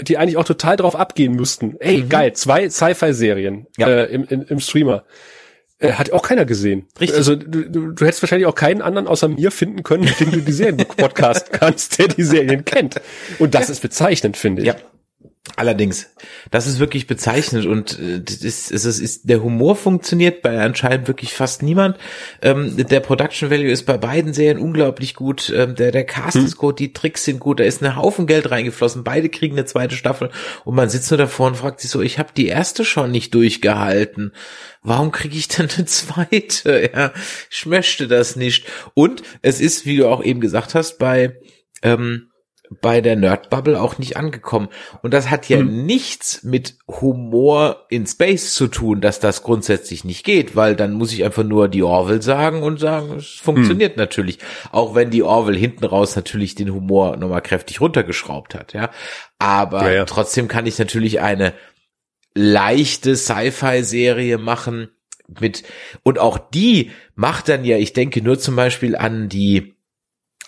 Die eigentlich auch total drauf abgehen müssten. Ey, mhm. geil, zwei Sci-Fi-Serien ja. äh, im, im, im Streamer. Äh, hat auch keiner gesehen. Richtig. Also du, du, du hättest wahrscheinlich auch keinen anderen außer mir finden können, mit dem du die Serien podcast kannst, der die Serien kennt. Und das ja. ist bezeichnend, finde ich. Ja. Allerdings, das ist wirklich bezeichnend und äh, das ist, es ist, der Humor funktioniert bei anscheinend wirklich fast niemand. Ähm, der Production Value ist bei beiden Serien unglaublich gut. Ähm, der, der Cast hm. ist gut, die Tricks sind gut, da ist ein Haufen Geld reingeflossen. Beide kriegen eine zweite Staffel und man sitzt nur davor und fragt sich so, ich habe die erste schon nicht durchgehalten. Warum kriege ich denn eine zweite? Ja, ich möchte das nicht. Und es ist, wie du auch eben gesagt hast, bei ähm, bei der Nerdbubble auch nicht angekommen. Und das hat ja hm. nichts mit Humor in Space zu tun, dass das grundsätzlich nicht geht, weil dann muss ich einfach nur die Orville sagen und sagen, es funktioniert hm. natürlich. Auch wenn die Orville hinten raus natürlich den Humor nochmal kräftig runtergeschraubt hat, ja. Aber ja, ja. trotzdem kann ich natürlich eine leichte Sci-Fi-Serie machen mit, und auch die macht dann ja, ich denke nur zum Beispiel an die,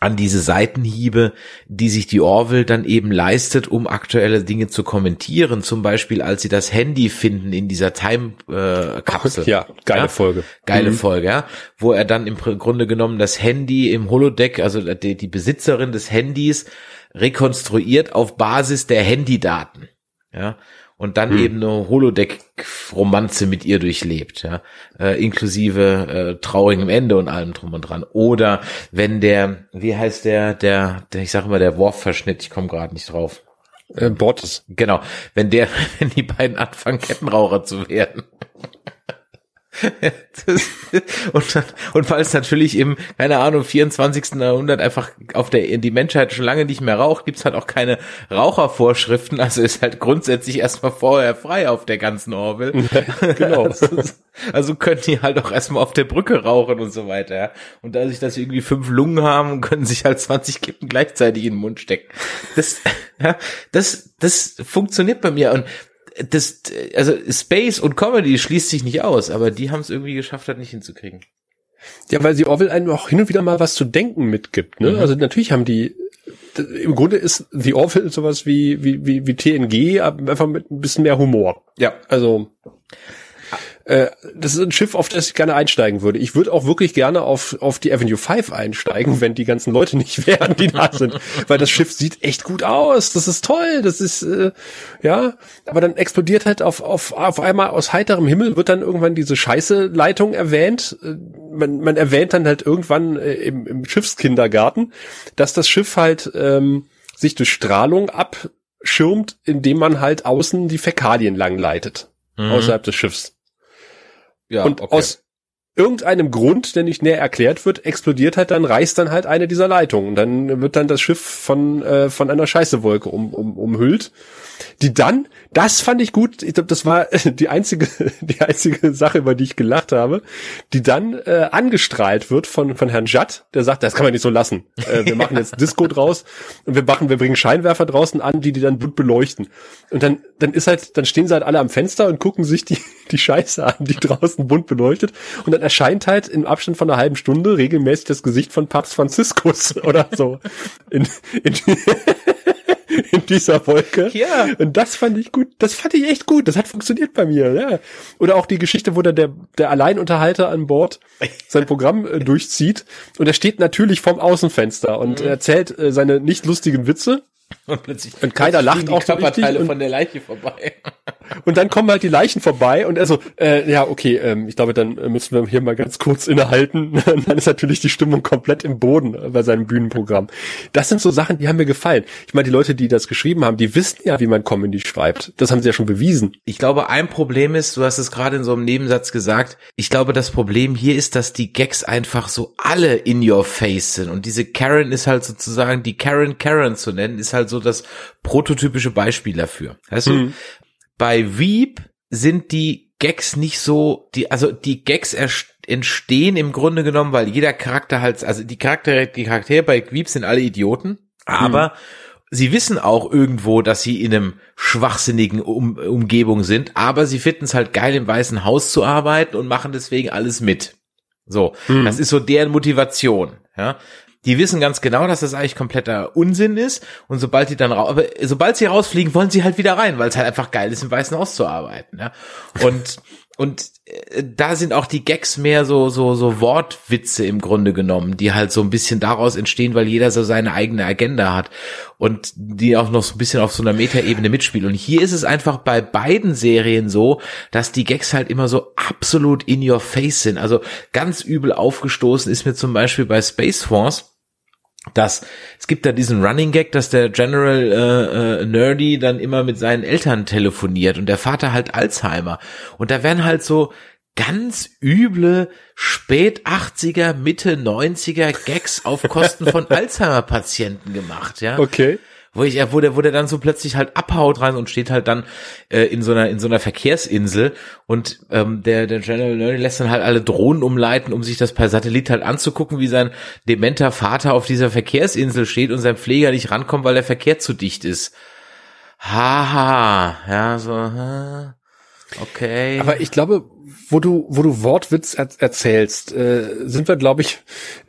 an diese Seitenhiebe, die sich die Orville dann eben leistet, um aktuelle Dinge zu kommentieren. Zum Beispiel, als sie das Handy finden in dieser Time-Kapsel. Äh, ja, geile ja? Folge. Geile mhm. Folge, ja. Wo er dann im Grunde genommen das Handy im Holodeck, also die, die Besitzerin des Handys, rekonstruiert auf Basis der Handydaten. Ja, und dann hm. eben eine Holodeck-Romanze mit ihr durchlebt, ja, äh, inklusive äh, traurigem Ende und allem drum und dran. Oder wenn der, wie heißt der, der, der ich sage immer der Worf-Verschnitt, ich komme gerade nicht drauf. Äh, Bortes. Genau, wenn der, wenn die beiden anfangen Kettenraucher zu werden. und, und weil es natürlich im, keine Ahnung, 24. Jahrhundert einfach auf der, die Menschheit schon lange nicht mehr raucht, gibt's halt auch keine Rauchervorschriften, also ist halt grundsätzlich erstmal vorher frei auf der ganzen Orville. genau. also können die halt auch erstmal auf der Brücke rauchen und so weiter. Und dadurch, dass sie irgendwie fünf Lungen haben, können sich halt 20 Kippen gleichzeitig in den Mund stecken. Das, ja, das, das funktioniert bei mir und das, also Space und Comedy schließt sich nicht aus, aber die haben es irgendwie geschafft, das nicht hinzukriegen. Ja, weil sie Orville einem auch hin und wieder mal was zu denken mitgibt. Ne? Mhm. Also natürlich haben die im Grunde ist The Orville sowas wie, wie, wie, wie TNG, einfach mit ein bisschen mehr Humor. Ja. Also, äh, das ist ein Schiff, auf das ich gerne einsteigen würde. Ich würde auch wirklich gerne auf, auf die Avenue 5 einsteigen, wenn die ganzen Leute nicht wären, die da sind. Weil das Schiff sieht echt gut aus. Das ist toll. Das ist, äh, ja. Aber dann explodiert halt auf, auf, auf einmal aus heiterem Himmel wird dann irgendwann diese Scheiße-Leitung erwähnt. Äh, man, man erwähnt dann halt irgendwann äh, im, im Schiffskindergarten, dass das Schiff halt ähm, sich durch Strahlung abschirmt, indem man halt außen die Fäkalien langleitet. Mhm. Außerhalb des Schiffs. Ja, und okay. aus irgendeinem Grund, der nicht näher erklärt wird, explodiert halt dann, reißt dann halt eine dieser Leitungen. Und dann wird dann das Schiff von, äh, von einer Scheißewolke um, um, umhüllt, die dann das fand ich gut. Ich glaube, das war die einzige, die einzige Sache, über die ich gelacht habe, die dann äh, angestrahlt wird von von Herrn Jatt, der sagt, das kann man nicht so lassen. Äh, wir machen jetzt Disco draus und wir machen, wir bringen Scheinwerfer draußen an, die die dann bunt beleuchten. Und dann dann ist halt, dann stehen sie halt alle am Fenster und gucken sich die die Scheiße an, die draußen bunt beleuchtet. Und dann erscheint halt im Abstand von einer halben Stunde regelmäßig das Gesicht von Papst Franziskus oder so. In, in in dieser Wolke. Ja. Und das fand ich gut. Das fand ich echt gut. Das hat funktioniert bei mir, ja. Oder auch die Geschichte, wo der, der, der Alleinunterhalter an Bord sein Programm äh, durchzieht. Und er steht natürlich vom Außenfenster und mhm. erzählt äh, seine nicht lustigen Witze. Und plötzlich und keiner lacht auch so richtig. Und, von der Leiche vorbei. Und dann kommen halt die Leichen vorbei und also, äh, ja, okay, ähm, ich glaube, dann müssen wir hier mal ganz kurz innehalten. dann ist natürlich die Stimmung komplett im Boden bei seinem Bühnenprogramm. Das sind so Sachen, die haben mir gefallen. Ich meine, die Leute, die das geschrieben haben, die wissen ja, wie man Comedy schreibt. Das haben sie ja schon bewiesen. Ich glaube, ein Problem ist, du hast es gerade in so einem Nebensatz gesagt, ich glaube, das Problem hier ist, dass die Gags einfach so alle in your face sind. Und diese Karen ist halt sozusagen, die Karen Karen zu nennen, ist halt so das prototypische Beispiel dafür. Weißt mhm. du, bei Weep sind die Gags nicht so, die, also die Gags entstehen im Grunde genommen, weil jeder Charakter halt, also die Charaktere, die Charaktere bei Weep sind alle Idioten, aber mhm. sie wissen auch irgendwo, dass sie in einem schwachsinnigen um Umgebung sind, aber sie finden es halt geil, im Weißen Haus zu arbeiten und machen deswegen alles mit. So, mhm. das ist so deren Motivation. Ja, die wissen ganz genau, dass das eigentlich kompletter Unsinn ist. Und sobald die dann raus, sobald sie rausfliegen, wollen sie halt wieder rein, weil es halt einfach geil ist, im Weißen Haus zu arbeiten. Ja? Und und äh, da sind auch die Gags mehr so so so Wortwitze im Grunde genommen, die halt so ein bisschen daraus entstehen, weil jeder so seine eigene Agenda hat und die auch noch so ein bisschen auf so einer Metaebene mitspielen. Und hier ist es einfach bei beiden Serien so, dass die Gags halt immer so absolut in your face sind. Also ganz übel aufgestoßen ist mir zum Beispiel bei Space Force dass es gibt da diesen Running Gag, dass der General äh, äh, Nerdy dann immer mit seinen Eltern telefoniert und der Vater halt Alzheimer und da werden halt so ganz üble spät 80er, Mitte 90er Gags auf Kosten von Alzheimer Patienten gemacht, ja. Okay wo ich, wo der, wo der dann so plötzlich halt abhaut rein und steht halt dann äh, in so einer in so einer Verkehrsinsel und ähm, der der General Nerdy lässt dann halt alle Drohnen umleiten, um sich das per Satellit halt anzugucken, wie sein dementer Vater auf dieser Verkehrsinsel steht und sein Pfleger nicht rankommt, weil der Verkehr zu dicht ist. Haha, ja so. Okay. Aber ich glaube, wo du, wo du Wortwitz er erzählst, äh, sind wir, glaube ich,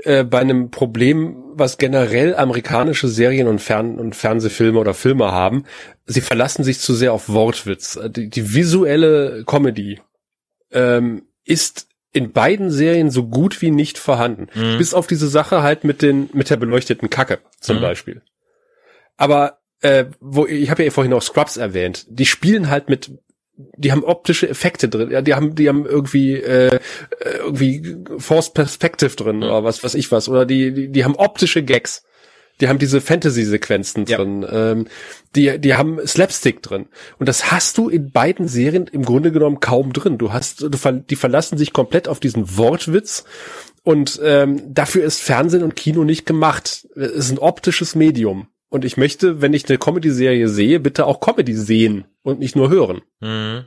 äh, bei einem Problem, was generell amerikanische Serien und, Fern und Fernsehfilme oder Filme haben. Sie verlassen sich zu sehr auf Wortwitz. Die, die visuelle Comedy ähm, ist in beiden Serien so gut wie nicht vorhanden. Mhm. Bis auf diese Sache halt mit den, mit der beleuchteten Kacke zum mhm. Beispiel. Aber äh, wo ich habe ja vorhin auch Scrubs erwähnt, die spielen halt mit die haben optische Effekte drin, ja, die haben, die haben irgendwie, äh, irgendwie Force Perspective drin oder was, was ich was, oder die, die, die haben optische Gags. Die haben diese Fantasy-Sequenzen drin. Ja. Ähm, die, die haben Slapstick drin. Und das hast du in beiden Serien im Grunde genommen kaum drin. Du hast, du, die verlassen sich komplett auf diesen Wortwitz. Und ähm, dafür ist Fernsehen und Kino nicht gemacht. Es ist ein optisches Medium. Und ich möchte, wenn ich eine Comedy-Serie sehe, bitte auch Comedy sehen und nicht nur hören. Mhm.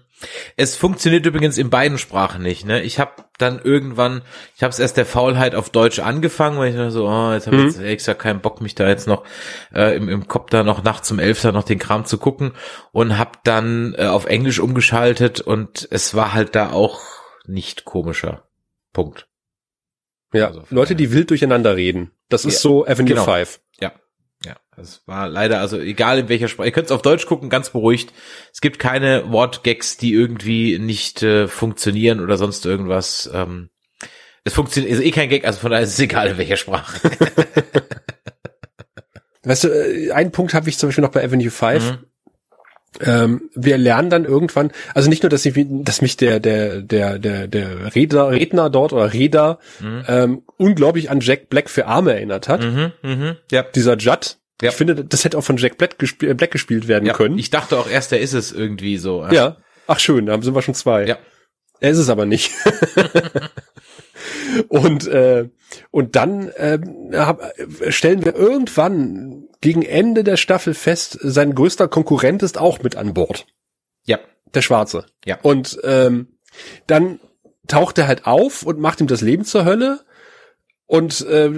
Es funktioniert übrigens in beiden Sprachen nicht. Ne? Ich habe dann irgendwann, ich habe es erst der Faulheit auf Deutsch angefangen, weil ich dachte so, oh, jetzt habe ich mhm. extra keinen Bock, mich da jetzt noch äh, im, im Kopf da noch nachts um elf da noch den Kram zu gucken und habe dann äh, auf Englisch umgeschaltet und es war halt da auch nicht komischer. Punkt. Ja, also Leute, die wild durcheinander reden. Das ist ja, so Avenue genau. 5. Ja. Es war leider, also egal in welcher Sprache, ihr könnt es auf Deutsch gucken, ganz beruhigt. Es gibt keine Wortgags, die irgendwie nicht äh, funktionieren oder sonst irgendwas. Ähm, es funktioniert, ist eh kein Gag, also von daher ist es egal in welcher Sprache. weißt du, äh, einen Punkt habe ich zum Beispiel noch bei Avenue 5. Mhm. Ähm, wir lernen dann irgendwann, also nicht nur, dass, ich, dass mich der der der der der Redner, Redner dort oder Redner mhm. ähm, unglaublich an Jack Black für Arme erinnert hat. Mhm, mh, ja. Dieser Judd. Ja. Ich finde, das hätte auch von Jack Black, gesp Black gespielt werden ja. können. Ich dachte auch erst, der ist es irgendwie so. Ja. ja. Ach schön, da sind wir schon zwei. Ja. Er ist es aber nicht. und äh, und dann äh, hab, stellen wir irgendwann gegen Ende der Staffel fest, sein größter Konkurrent ist auch mit an Bord. Ja. Der Schwarze. Ja. Und ähm, dann taucht er halt auf und macht ihm das Leben zur Hölle. Und äh,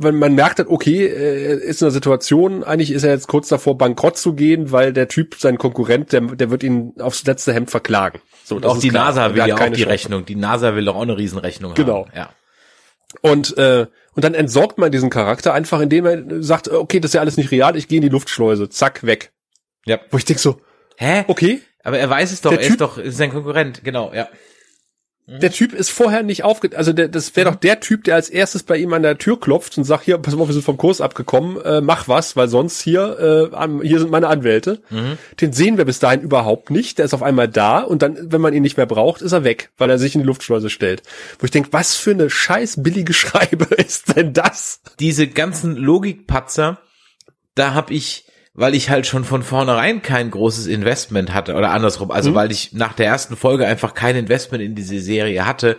wenn man merkt halt, okay, er ist in einer Situation, eigentlich ist er jetzt kurz davor, bankrott zu gehen, weil der Typ, sein Konkurrent, der, der wird ihn aufs letzte Hemd verklagen. So, und auch die klar. NASA will ja auch die Chance. Rechnung. Die NASA will doch auch eine Riesenrechnung genau. haben. Genau. Ja. Und, äh, und dann entsorgt man diesen Charakter einfach, indem er sagt, okay, das ist ja alles nicht real, ich gehe in die Luftschleuse, zack, weg. Ja. Wo ich denk so, hä? Okay. Aber er weiß es doch, der er typ, ist doch ist sein Konkurrent, genau, ja. Mhm. Der Typ ist vorher nicht aufge... Also der, das wäre doch der Typ, der als erstes bei ihm an der Tür klopft und sagt, hier, pass mal, wir sind vom Kurs abgekommen, äh, mach was, weil sonst hier, äh, hier sind meine Anwälte. Mhm. Den sehen wir bis dahin überhaupt nicht. Der ist auf einmal da und dann, wenn man ihn nicht mehr braucht, ist er weg, weil er sich in die Luftschleuse stellt. Wo ich denke, was für eine scheiß billige Schreibe ist denn das? Diese ganzen Logikpatzer, da hab ich weil ich halt schon von vornherein kein großes Investment hatte oder andersrum, also mhm. weil ich nach der ersten Folge einfach kein Investment in diese Serie hatte,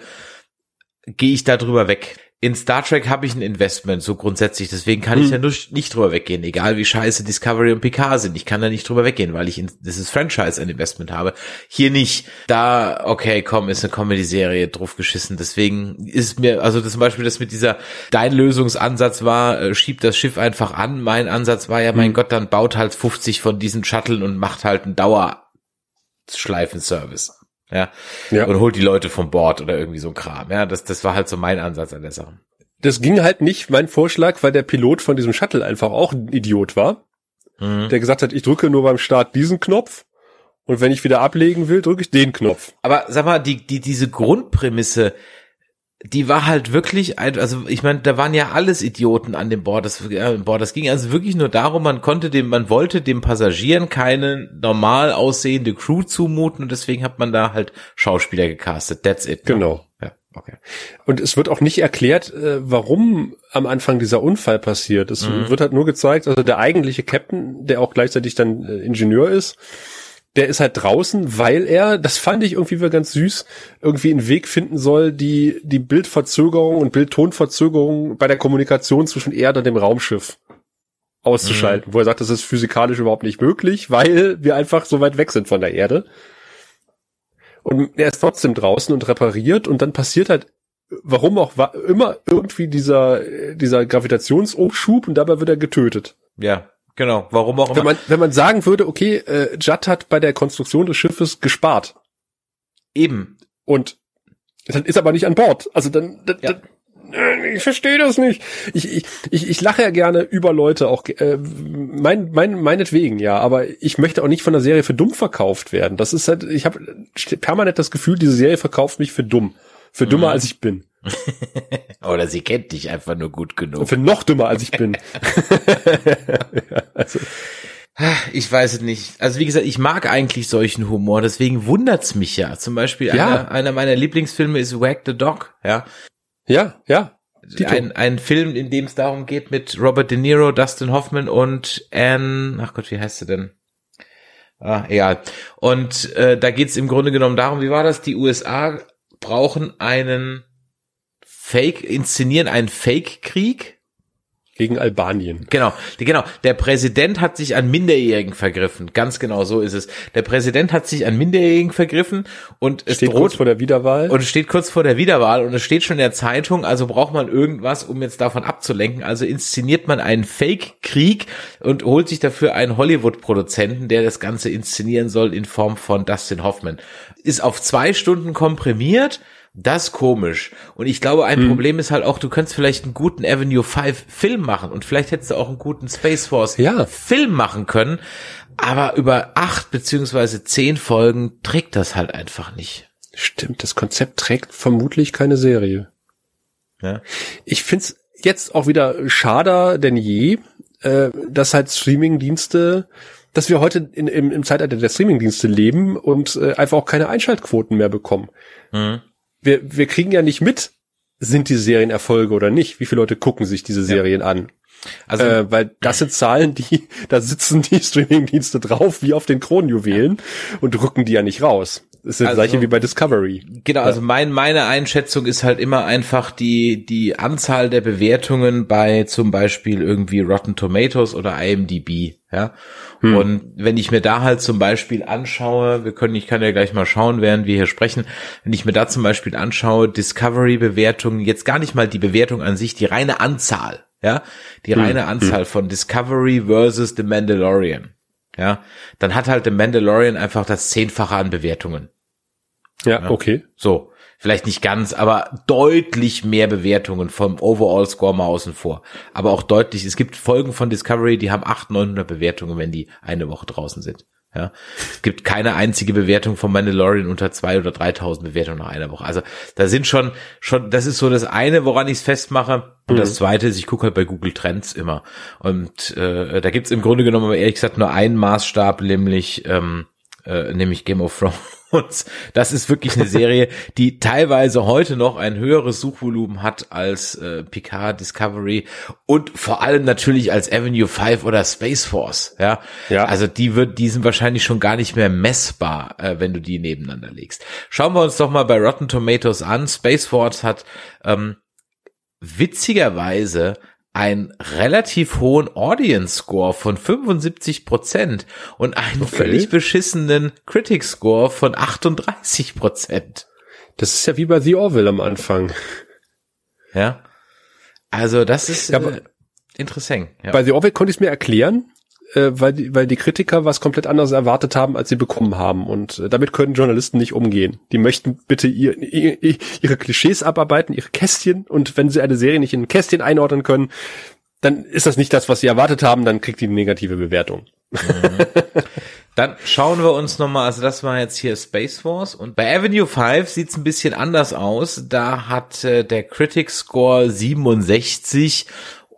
gehe ich da drüber weg in Star Trek habe ich ein Investment, so grundsätzlich. Deswegen kann hm. ich ja nur nicht drüber weggehen, egal wie scheiße Discovery und Picard sind. Ich kann da nicht drüber weggehen, weil ich in dieses Franchise ein Investment habe. Hier nicht. Da, okay, komm, ist eine Comedy-Serie drauf geschissen. Deswegen ist mir, also das zum Beispiel das mit dieser, dein Lösungsansatz war, äh, schiebt das Schiff einfach an. Mein Ansatz war ja, mein hm. Gott, dann baut halt 50 von diesen Shuttle und macht halt einen Dauerschleifenservice ja, ja. und holt die Leute vom Bord oder irgendwie so ein Kram. Ja, das, das war halt so mein Ansatz an der Sache. Das ging halt nicht, mein Vorschlag, weil der Pilot von diesem Shuttle einfach auch ein Idiot war, mhm. der gesagt hat, ich drücke nur beim Start diesen Knopf und wenn ich wieder ablegen will, drücke ich den Knopf. Aber sag mal, die, die, diese Grundprämisse, die war halt wirklich, also ich meine, da waren ja alles Idioten an dem Bord. Das, äh, Bord. das ging also wirklich nur darum, man konnte dem, man wollte dem Passagieren keine normal aussehende Crew zumuten und deswegen hat man da halt Schauspieler gecastet. That's it. Ne? Genau. Ja, okay. Und es wird auch nicht erklärt, äh, warum am Anfang dieser Unfall passiert. Es mhm. wird halt nur gezeigt, also der eigentliche Captain, der auch gleichzeitig dann äh, Ingenieur ist, der ist halt draußen, weil er, das fand ich irgendwie ganz süß, irgendwie einen Weg finden soll, die, die Bildverzögerung und Bildtonverzögerung bei der Kommunikation zwischen Erde und dem Raumschiff auszuschalten, mhm. wo er sagt, das ist physikalisch überhaupt nicht möglich, weil wir einfach so weit weg sind von der Erde. Und er ist trotzdem draußen und repariert und dann passiert halt, warum auch immer irgendwie dieser, dieser Gravitationsumschub und dabei wird er getötet. Ja. Genau, warum auch immer. Wenn man, wenn man sagen würde, okay, äh, Judd hat bei der Konstruktion des Schiffes gespart. Eben. Und dann ist aber nicht an Bord. Also dann, dann, ja. dann ich verstehe das nicht. Ich, ich, ich, ich lache ja gerne über Leute, auch äh, mein, mein, meinetwegen, ja, aber ich möchte auch nicht von der Serie für dumm verkauft werden. Das ist halt, ich habe permanent das Gefühl, diese Serie verkauft mich für dumm. Für dümmer mhm. als ich bin. Oder sie kennt dich einfach nur gut genug. Für noch dümmer als ich bin. ja, also. Ich weiß es nicht. Also wie gesagt, ich mag eigentlich solchen Humor, deswegen wundert's mich ja. Zum Beispiel ja. Einer, einer meiner Lieblingsfilme ist Wag the Dog, ja. Ja, ja. Ein, ein Film, in dem es darum geht mit Robert De Niro, Dustin Hoffman und Anne, ach Gott, wie heißt sie denn? Ah, egal. Und äh, da geht's im Grunde genommen darum, wie war das? Die USA brauchen einen Fake, inszenieren einen Fake-Krieg gegen Albanien. Genau, genau. Der Präsident hat sich an Minderjährigen vergriffen. Ganz genau so ist es. Der Präsident hat sich an Minderjährigen vergriffen und es Steht droht kurz vor der Wiederwahl. und steht kurz vor der Wiederwahl und es steht schon in der Zeitung, also braucht man irgendwas, um jetzt davon abzulenken. Also inszeniert man einen Fake-Krieg und holt sich dafür einen Hollywood-Produzenten, der das Ganze inszenieren soll in Form von Dustin Hoffman. Ist auf zwei Stunden komprimiert. Das ist komisch. Und ich glaube, ein Problem ist halt auch, du könntest vielleicht einen guten Avenue 5 Film machen und vielleicht hättest du auch einen guten Space Force Ja. Film machen können. Aber über acht beziehungsweise zehn Folgen trägt das halt einfach nicht. Stimmt, das Konzept trägt vermutlich keine Serie. Ja. Ich find's jetzt auch wieder schader denn je, äh, dass halt Streamingdienste, dass wir heute in, im, im Zeitalter der Streamingdienste leben und äh, einfach auch keine Einschaltquoten mehr bekommen. Mhm. Wir, wir kriegen ja nicht mit, sind die Serien Erfolge oder nicht? Wie viele Leute gucken sich diese Serien an? Also äh, weil das sind Zahlen, die, da sitzen die Streamingdienste drauf, wie auf den Kronjuwelen und drücken die ja nicht raus. Das ist das Also- gleiche wie bei Discovery. Genau, also mein, meine Einschätzung ist halt immer einfach die, die Anzahl der Bewertungen bei zum Beispiel irgendwie Rotten Tomatoes oder IMDb, ja. Und wenn ich mir da halt zum Beispiel anschaue, wir können, ich kann ja gleich mal schauen, während wir hier sprechen, wenn ich mir da zum Beispiel anschaue, Discovery-Bewertungen, jetzt gar nicht mal die Bewertung an sich, die reine Anzahl, ja, die reine Anzahl von Discovery versus The Mandalorian, ja, dann hat halt The Mandalorian einfach das Zehnfache an Bewertungen. Ja, okay. So, vielleicht nicht ganz, aber deutlich mehr Bewertungen vom Overall-Score mal außen vor. Aber auch deutlich, es gibt Folgen von Discovery, die haben 800, 900 Bewertungen, wenn die eine Woche draußen sind. Ja, es gibt keine einzige Bewertung von Mandalorian unter zwei oder 3000 Bewertungen nach einer Woche. Also da sind schon, schon, das ist so das eine, woran ich es festmache. Und das zweite ist, ich gucke halt bei Google Trends immer. Und äh, da gibt's im Grunde genommen, ehrlich gesagt, nur einen Maßstab, nämlich ähm, äh, nämlich Game of Thrones. Das ist wirklich eine Serie, die teilweise heute noch ein höheres Suchvolumen hat als äh, Picard, Discovery und vor allem natürlich als Avenue 5 oder Space Force. Ja, Ja. also die wird, die sind wahrscheinlich schon gar nicht mehr messbar, äh, wenn du die nebeneinander legst. Schauen wir uns doch mal bei Rotten Tomatoes an. Space Force hat ähm, witzigerweise einen relativ hohen Audience Score von 75 Prozent und einen Okay. völlig beschissenen Critic Score von 38 Prozent. Das ist ja wie bei The Orville am Anfang. Ja. Also das ist Ja, äh, interessant. Ja. Bei The Orville konnte ich es mir erklären, äh, weil, die, weil die Kritiker was komplett anderes erwartet haben, als sie bekommen haben. Und äh, damit können Journalisten nicht umgehen. Die möchten bitte ihr, ihr, ihre Klischees abarbeiten, ihre Kästchen. Und wenn sie eine Serie nicht in ein Kästchen einordnen können, dann ist das nicht das, was sie erwartet haben, dann kriegt die eine negative Bewertung. Dann schauen wir uns nochmal, also das war jetzt hier Space Force und bei Avenue 5 sieht's ein bisschen anders aus. Da hat äh, der Critic Score 67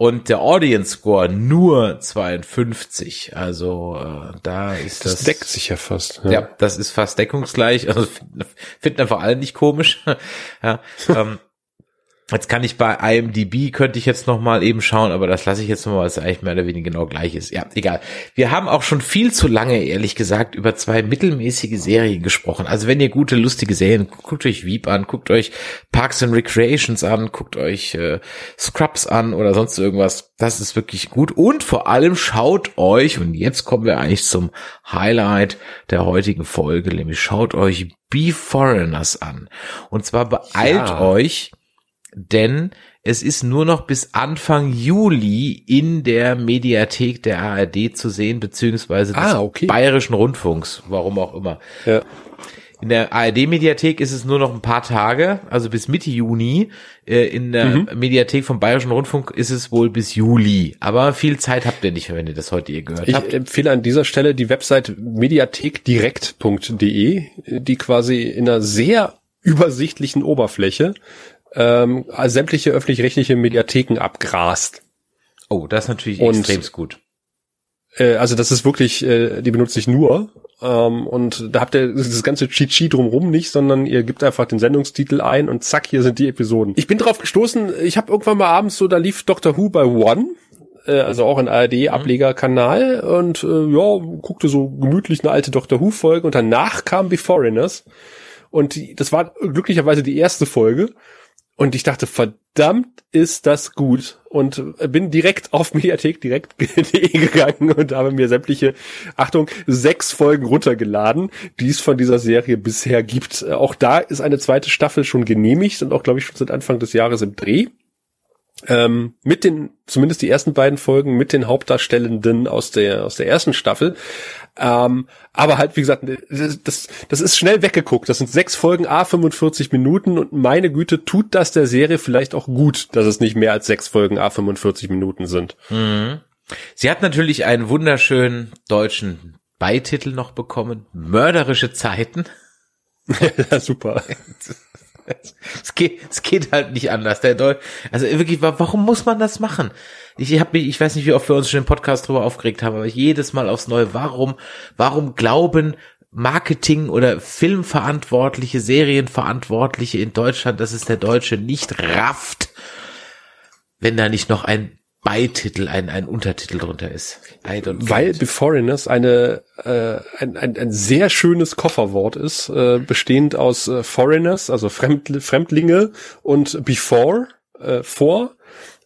und der Audience Score nur 52. Also äh, da ist das, Das deckt sich ja fast. Ja, das ist fast deckungsgleich. Also finden, finden einfach alle nicht komisch. ja, ähm, jetzt kann ich bei IMDb könnte ich jetzt noch mal eben schauen, aber das lasse ich jetzt noch mal, weil es eigentlich mehr oder weniger genau gleich ist. Ja, egal. Wir haben auch schon viel zu lange, ehrlich gesagt, über zwei mittelmäßige Serien gesprochen. Also wenn ihr gute, lustige Serien, guckt euch Veep an, guckt euch Parks and Recreations an, guckt euch äh, Scrubs an oder sonst irgendwas. Das ist wirklich gut. Und vor allem schaut euch, und jetzt kommen wir eigentlich zum Highlight der heutigen Folge, nämlich schaut euch Be Foreigners an. Und zwar beeilt Ja. euch, denn es ist nur noch bis Anfang Juli in der Mediathek der ARD zu sehen, beziehungsweise des Ah, okay. Bayerischen Rundfunks, warum auch immer. Ja. In der ARD-Mediathek ist es nur noch ein paar Tage, also bis Mitte Juni. Äh, In der Mhm. Mediathek vom Bayerischen Rundfunk ist es wohl bis Juli. Aber viel Zeit habt ihr nicht, wenn ihr das heute hier gehört Ich habt. empfehle an dieser Stelle die Website mediathekdirekt.de, die quasi in einer sehr übersichtlichen Oberfläche ähm, sämtliche öffentlich-rechtliche Mediatheken abgrast. Oh, das ist natürlich Und- extrem gut. Äh, also das ist wirklich, äh, die benutze ich nur. Ähm, und da habt ihr das ganze Cheat-Sheet drumrum nicht, sondern ihr gebt einfach den Sendungstitel ein und zack, hier sind die Episoden. Ich bin drauf gestoßen, ich habe irgendwann mal abends so, da lief Doctor Who bei One, äh, also auch ein ARD-Ablegerkanal und äh, ja, guckte so gemütlich eine alte Doctor Who-Folge und danach kam The Foreigners und die, das war glücklicherweise die erste Folge Und ich dachte, verdammt ist das gut. Und bin direkt auf Mediathek direkt gegangen und habe mir sämtliche, Achtung, sechs Folgen runtergeladen, die es von dieser Serie bisher gibt. Auch da ist eine zweite Staffel schon genehmigt und auch, glaube ich, schon seit Anfang des Jahres im Dreh ähm, mit den, zumindest die ersten beiden Folgen mit den Hauptdarstellenden aus der, aus der ersten Staffel. Ähm, aber halt, wie gesagt, das, das ist schnell weggeguckt. Das sind sechs Folgen, a 45 Minuten und meine Güte, tut das der Serie vielleicht auch gut, dass es nicht mehr als sechs Folgen, a 45 Minuten sind. Mhm. Sie hat natürlich einen wunderschönen deutschen Beititel noch bekommen. Mörderische Zeiten. ja, super. es geht, es geht halt nicht anders. Der Deu also wirklich, warum muss man das machen? Ich habe mich, ich weiß nicht, wie oft wir uns schon im Podcast drüber aufgeregt haben, aber jedes Mal aufs Neue, warum, warum glauben Marketing oder Filmverantwortliche, Serienverantwortliche in Deutschland, dass es der Deutsche nicht rafft, wenn da nicht noch ein Beititel, ein, ein Untertitel drunter ist. Weil The Foreigners eine, äh, ein, ein, ein sehr schönes Kofferwort ist, äh, bestehend aus äh, Foreigners, also Fremd, Fremdlinge und Before, äh, vor,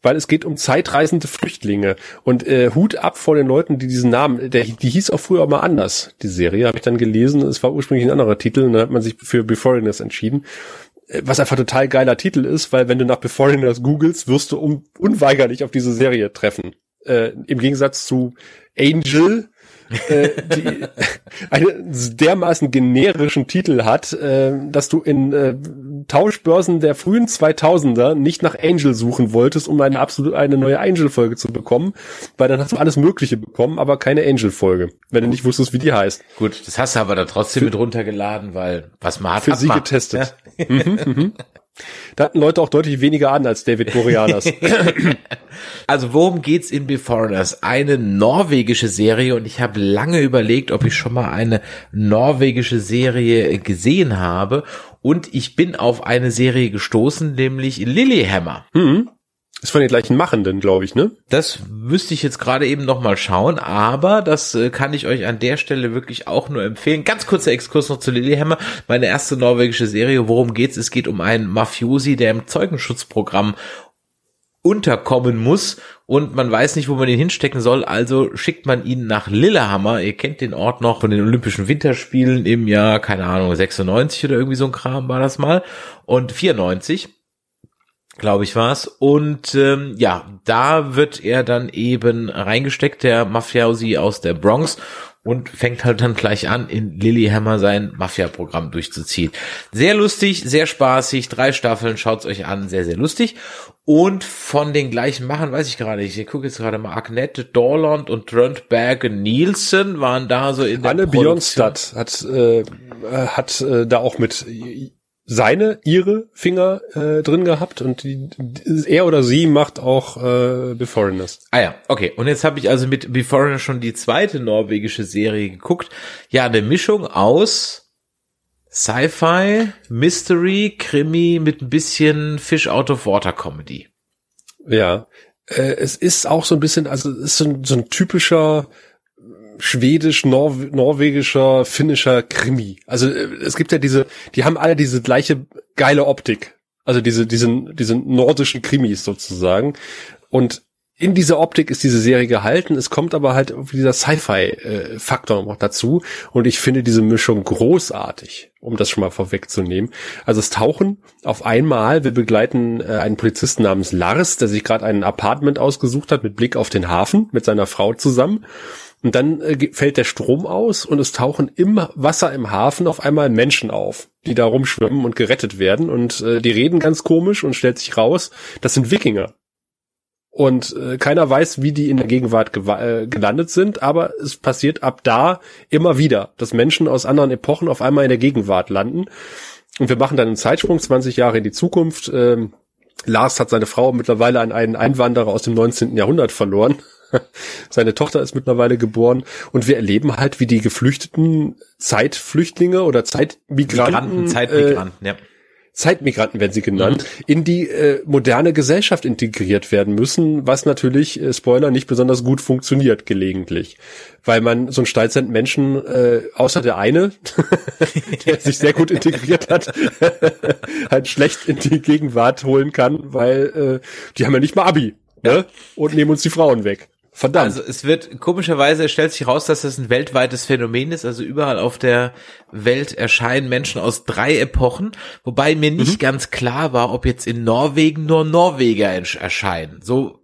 weil es geht um zeitreisende Flüchtlinge. Und äh, Hut ab vor den Leuten, die diesen Namen, der, die hieß auch früher mal anders, die Serie, habe ich dann gelesen. Es war ursprünglich ein anderer Titel und dann hat man sich für Beforeigners entschieden was einfach total geiler Titel ist, weil wenn du nach Beforeigners googelst, wirst du un unweigerlich auf diese Serie treffen. Äh, Im Gegensatz zu Angel, äh, die einen dermaßen generischen Titel hat, äh, dass du in äh, Tauschbörsen der frühen 2000er nicht nach Angel suchen wolltest, um eine absolut eine neue Angel-Folge zu bekommen, weil dann hast du alles Mögliche bekommen, aber keine Angel-Folge, wenn du nicht wusstest, wie die heißt. Gut, das hast du aber da trotzdem für, mit runtergeladen, weil was man hat, für sie getestet. Ja? mhm, mhm. Da hatten Leute auch deutlich weniger an als David Boreanaz. also worum geht's in Beforeigners? Eine norwegische Serie und ich habe lange überlegt, ob ich schon mal eine norwegische Serie gesehen habe und ich bin auf eine Serie gestoßen, nämlich Lilyhammer. Mhm. Ist von den gleichen Machenden, glaube ich, ne? Das müsste ich jetzt gerade eben noch mal schauen, aber das äh, kann ich euch an der Stelle wirklich auch nur empfehlen. Ganz kurzer Exkurs noch zu Lilyhammer, meine erste norwegische Serie. Worum geht's? Es geht um einen Mafiosi, der im Zeugenschutzprogramm unterkommen muss und man weiß nicht, wo man ihn hinstecken soll, also schickt man ihn nach Lillehammer. Ihr kennt den Ort noch von den Olympischen Winterspielen im Jahr, keine Ahnung, 96 oder irgendwie so ein Kram war das mal und 94 glaube ich war's. Und ähm, ja, da wird er dann eben reingesteckt, der Mafiosi aus der Bronx und fängt halt dann gleich an, in Lilyhammer sein Mafia-Programm durchzuziehen. Sehr lustig, sehr spaßig, drei Staffeln, schaut's euch an, sehr, sehr lustig. Und von den gleichen Machern weiß ich gerade nicht. Ich gucke jetzt gerade mal. Agnette Dorland und Trent Berge Nielsen waren da so in der Anne Bjornstadt hat, äh, hat äh, da auch mit seine, ihre Finger äh, drin gehabt und die, er oder sie macht auch äh, Beforeigners. Ah ja, okay. Und jetzt habe ich also mit Beforeigners schon die zweite norwegische Serie geguckt. Ja, eine Mischung aus Sci-Fi, Mystery, Krimi mit ein bisschen Fish Out of Water Comedy. Ja, äh, es ist auch so ein bisschen, also es ist so ein, so ein typischer schwedisch, Nor norwegischer, finnischer Krimi. Also äh, es gibt ja diese, die haben alle diese gleiche geile Optik. Also diese, diesen, diesen nordischen Krimis sozusagen. Und in dieser Optik ist diese Serie gehalten. Es kommt aber halt dieser Sci-Fi-Faktor noch dazu. Und ich finde diese Mischung großartig, um das schon mal vorwegzunehmen. Also es tauchen auf einmal, wir begleiten äh, einen Polizisten namens Lars, der sich gerade ein Apartment ausgesucht hat mit Blick auf den Hafen mit seiner Frau zusammen. Und dann äh, fällt der Strom aus und es tauchen im Wasser im Hafen auf einmal Menschen auf, die da rumschwimmen und gerettet werden. Und äh, die reden ganz komisch und stellt sich raus, das sind Wikinger. Und äh, keiner weiß, wie die in der Gegenwart äh, gelandet sind, aber es passiert ab da immer wieder, dass Menschen aus anderen Epochen auf einmal in der Gegenwart landen. Und wir machen dann einen Zeitsprung 20 Jahre in die Zukunft. Ähm, Lars hat seine Frau mittlerweile an einen Einwanderer aus dem 19. Jahrhundert verloren. Seine Tochter ist mittlerweile geboren und wir erleben halt, wie die geflüchteten Zeitflüchtlinge oder Zeitmigranten Migranten, Zeitmigranten, äh, ja Zeitmigranten werden sie genannt, mhm. in die äh, moderne Gesellschaft integriert werden müssen, was natürlich, äh, Spoiler, nicht besonders gut funktioniert gelegentlich. Weil man so ein Steinzeit Menschen, äh, außer der eine, der sich sehr gut integriert hat, halt schlecht in die Gegenwart holen kann, weil äh, die haben ja nicht mal Abi. Ne? Und nehmen uns die Frauen weg. Verdammt. Also es wird komischerweise stellt sich raus, dass das ein weltweites Phänomen ist. Also überall auf der Welt erscheinen Menschen aus drei Epochen, wobei mir nicht mhm. ganz klar war, ob jetzt in Norwegen nur Norweger erscheinen. So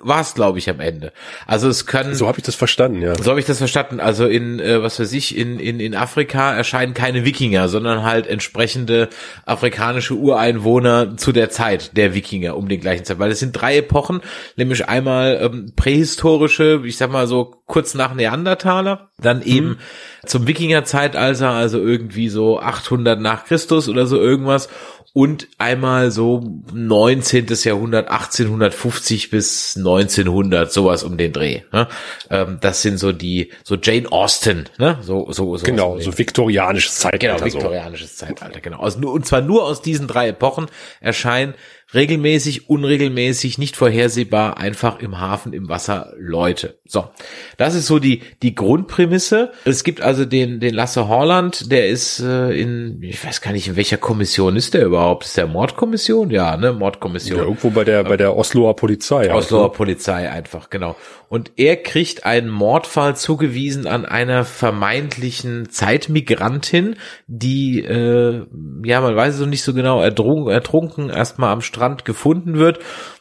war es, glaube ich, am Ende. Also es können. So habe ich das verstanden, ja. So habe ich das verstanden. Also in, äh, was weiß ich, in, in, in Afrika erscheinen keine Wikinger, sondern halt entsprechende afrikanische Ureinwohner zu der Zeit der Wikinger um den gleichen Zeit. Weil es sind drei Epochen, nämlich einmal ähm, prähistorische, ich sag mal so kurz nach Neandertaler, dann mhm. eben zum Wikingerzeitalter, also irgendwie so 800 nach Christus oder so irgendwas und einmal so 19. Jahrhundert, 1850 bis 1900, sowas um den Dreh. Ne? Ähm, das sind so die, so Jane Austen, ne? So, so, so. Genau, so viktorianisches Zeitalter. Genau, viktorianisches so. Zeitalter, genau. Also, und zwar nur aus diesen drei Epochen erscheinen regelmäßig, unregelmäßig, nicht vorhersehbar, einfach im Hafen, im Wasser Leute. So, das ist so die die Grundprämisse. Es gibt also den den Lasse Horland, der ist äh, in, ich weiß gar nicht, in welcher Kommission ist der überhaupt? Ist der Mordkommission? Ja, ne, Mordkommission. Ja, irgendwo bei der bei der Osloer Polizei. Osloer also. Polizei einfach, genau. Und er kriegt einen Mordfall zugewiesen an einer vermeintlichen Zeitmigrantin, die, äh, ja, man weiß es noch nicht so genau, ertrunken, ertrunken erstmal am Strand gefunden wird.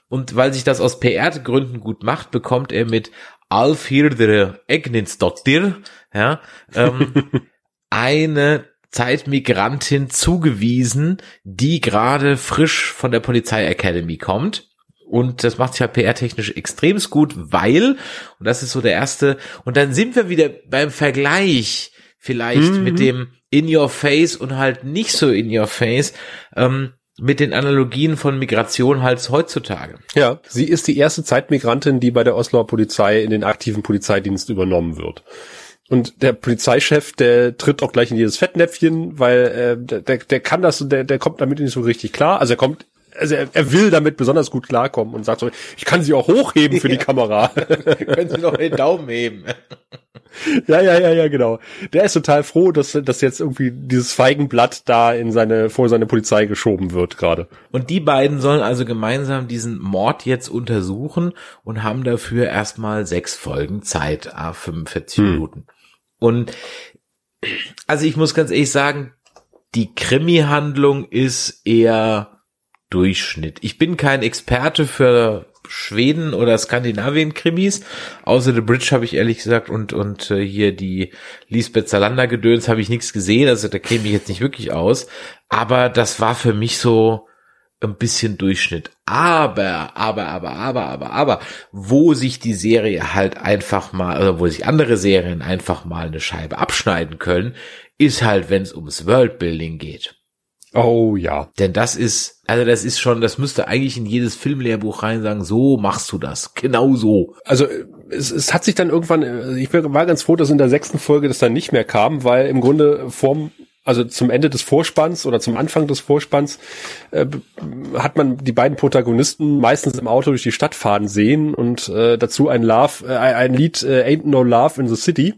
Und weil sich das aus PR-Gründen gut macht, bekommt er mit Alfhirdre Egninsdottir, ja, ähm, eine Zeitmigrantin zugewiesen, die gerade frisch von der Polizei Academy kommt und das macht sich ja PR-technisch extremst gut, weil, und das ist so der erste, und dann sind wir wieder beim Vergleich vielleicht mhm. mit dem In Your Face und halt nicht so In Your Face, ähm, mit den Analogien von Migration halt heutzutage. Ja, sie ist die erste Zeitmigrantin, die bei der Osloer Polizei in den aktiven Polizeidienst übernommen wird. Und der Polizeichef, der tritt auch gleich in jedes Fettnäpfchen, weil äh, der, der kann das, der, der kommt damit nicht so richtig klar. Also er kommt also er, er will damit besonders gut klarkommen und sagt so, ich kann sie auch hochheben für die Kamera. Können Sie noch den Daumen heben. ja, ja, ja, ja, genau. Der ist total froh, dass, dass jetzt irgendwie dieses Feigenblatt da in seine, vor seine Polizei geschoben wird gerade. Und die beiden sollen also gemeinsam diesen Mord jetzt untersuchen und haben dafür erstmal sechs Folgen Zeit, a 45 hm. Minuten. Und also ich muss ganz ehrlich sagen, die Krimi-Handlung ist eher Durchschnitt. Ich bin kein Experte für Schweden oder Skandinavien-Krimis. Außer The Bridge habe ich ehrlich gesagt und und äh, hier die Lisbeth Salander Gedöns habe ich nichts gesehen. Also da käme ich jetzt nicht wirklich aus. Aber das war für mich so ein bisschen Durchschnitt. Aber, aber, aber, aber, aber, aber, wo sich die Serie halt einfach mal, oder wo sich andere Serien einfach mal eine Scheibe abschneiden können, ist halt, wenn es ums Worldbuilding geht. Oh ja. Denn das ist, also das ist schon, das müsste eigentlich in jedes Filmlehrbuch rein sagen, so machst du das. Genau so. Also es, es hat sich dann irgendwann, ich war ganz froh, dass in der sechsten Folge das dann nicht mehr kam, weil im Grunde vorm also zum Ende des Vorspanns oder zum Anfang des Vorspanns äh, hat man die beiden Protagonisten meistens im Auto durch die Stadt fahren sehen und äh, dazu ein Love, äh, ein Lied äh, Ain't No Love in the City.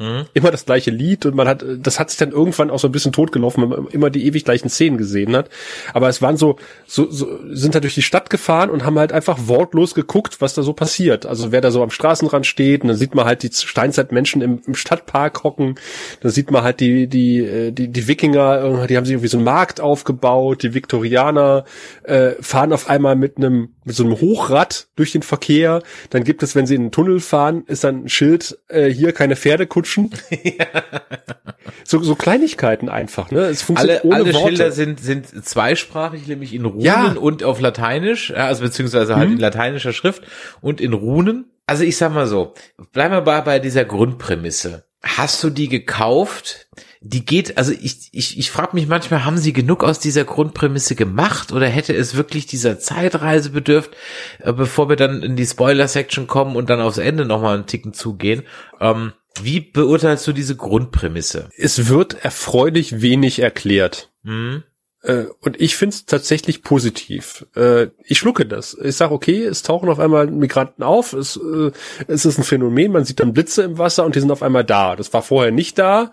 Mhm. Immer das gleiche Lied und man hat, das hat sich dann irgendwann auch so ein bisschen totgelaufen, wenn man immer die ewig gleichen Szenen gesehen hat. Aber es waren so, so, so sind da durch die Stadt gefahren und haben halt einfach wortlos geguckt, was da so passiert. Also wer da so am Straßenrand steht, und dann sieht man halt die Steinzeitmenschen im, im Stadtpark hocken, dann sieht man halt die, die, äh, die, die Wikinger, die haben sich irgendwie so einen Markt aufgebaut, die Viktorianer äh, fahren auf einmal mit einem, mit so einem Hochrad durch den Verkehr. Dann gibt es, wenn sie in den Tunnel fahren, ist dann ein Schild, äh, hier keine Pferdekutschen Kutschen. so, so Kleinigkeiten einfach, ne? Es funktioniert alle, ohne alle Worte. Schilder sind, sind zweisprachig, nämlich in Runen ja. und auf Lateinisch, also beziehungsweise halt mhm. in lateinischer Schrift und in Runen. Also ich sag mal so, bleiben wir bei, bei dieser Grundprämisse. Hast du die gekauft? Die geht, also ich, ich, ich frage mich manchmal, haben sie genug aus dieser Grundprämisse gemacht oder hätte es wirklich dieser Zeitreise bedürft, äh, bevor wir dann in die Spoiler-Section kommen und dann aufs Ende nochmal einen Ticken zugehen? Ähm, wie beurteilst du diese Grundprämisse? Es wird erfreulich wenig erklärt. Mhm. Äh, und ich finde es tatsächlich positiv. Äh, ich schlucke das. Ich sage, okay, es tauchen auf einmal Migranten auf, es, äh, es ist ein Phänomen, man sieht dann Blitze im Wasser und die sind auf einmal da. Das war vorher nicht da.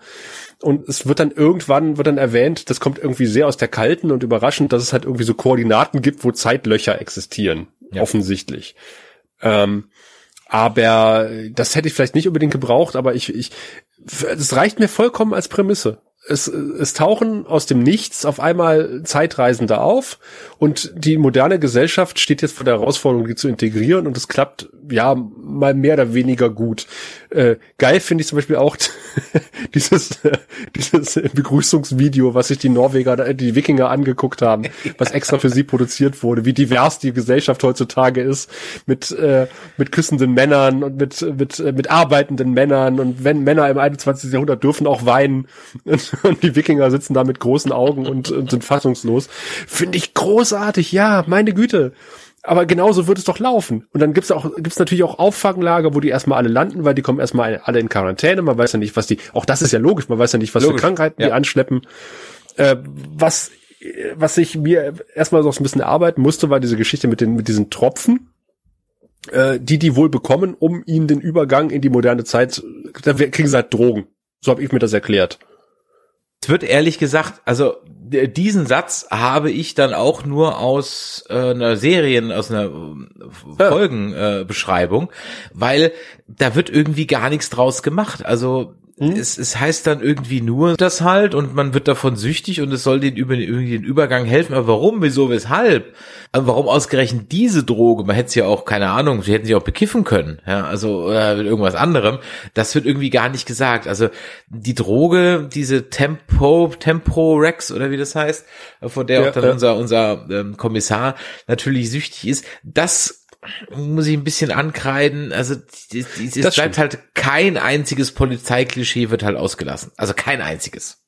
Und es wird dann irgendwann, wird dann erwähnt, das kommt irgendwie sehr aus der Kalten und überraschend, dass es halt irgendwie so Koordinaten gibt, wo Zeitlöcher existieren. Ja. Offensichtlich. Ähm, aber das hätte ich vielleicht nicht unbedingt gebraucht, aber ich, ich, es reicht mir vollkommen als Prämisse es, es tauchen aus dem Nichts auf einmal Zeitreisende auf und die moderne Gesellschaft steht jetzt vor der Herausforderung, die zu integrieren und es klappt ja mal mehr oder weniger gut. Äh, geil finde ich zum Beispiel auch dieses, dieses Begrüßungsvideo, was sich die Norweger, die Wikinger angeguckt haben, was extra für sie produziert wurde, wie divers die Gesellschaft heutzutage ist, mit, äh, mit küssenden Männern und mit, mit, äh, mit arbeitenden Männern und wenn Männer im 21. Jahrhundert dürfen auch weinen und, und die Wikinger sitzen da mit großen Augen und, und sind fassungslos. Finde ich großartig, ja, meine Güte. Aber genauso wird es doch laufen. Und dann gibt's auch, gibt's natürlich auch Auffanglager, wo die erstmal alle landen, weil die kommen erstmal alle in Quarantäne. Man weiß ja nicht, was die, auch das ist ja logisch, man weiß ja nicht, was logisch. für Krankheiten ja. die anschleppen. Äh, was, was ich mir erstmal so ein bisschen erarbeiten musste, war diese Geschichte mit den, mit diesen Tropfen, äh, die die wohl bekommen, um ihnen den Übergang in die moderne Zeit, da kriegen sie halt Drogen. So habe ich mir das erklärt. Es wird ehrlich gesagt, also diesen Satz habe ich dann auch nur aus äh, einer Serien, aus einer äh, Folgenbeschreibung, äh, weil da wird irgendwie gar nichts draus gemacht. Also hm? Es, es heißt dann irgendwie nur das halt und man wird davon süchtig und es soll den, über, irgendwie den Übergang helfen. Aber warum, wieso, weshalb? Aber warum ausgerechnet diese Droge? Man hätte sie ja auch, keine Ahnung, sie hätten sie auch bekiffen können, ja, also äh, mit irgendwas anderem. Das wird irgendwie gar nicht gesagt. Also die Droge, diese Tempo, Tempo Rex oder wie das heißt, von der ja, auch dann ja. unser, unser ähm, Kommissar natürlich süchtig ist, das muss ich ein bisschen ankreiden. Also es bleibt stimmt. halt kein einziges Polizeiklischee wird halt ausgelassen. Also kein einziges.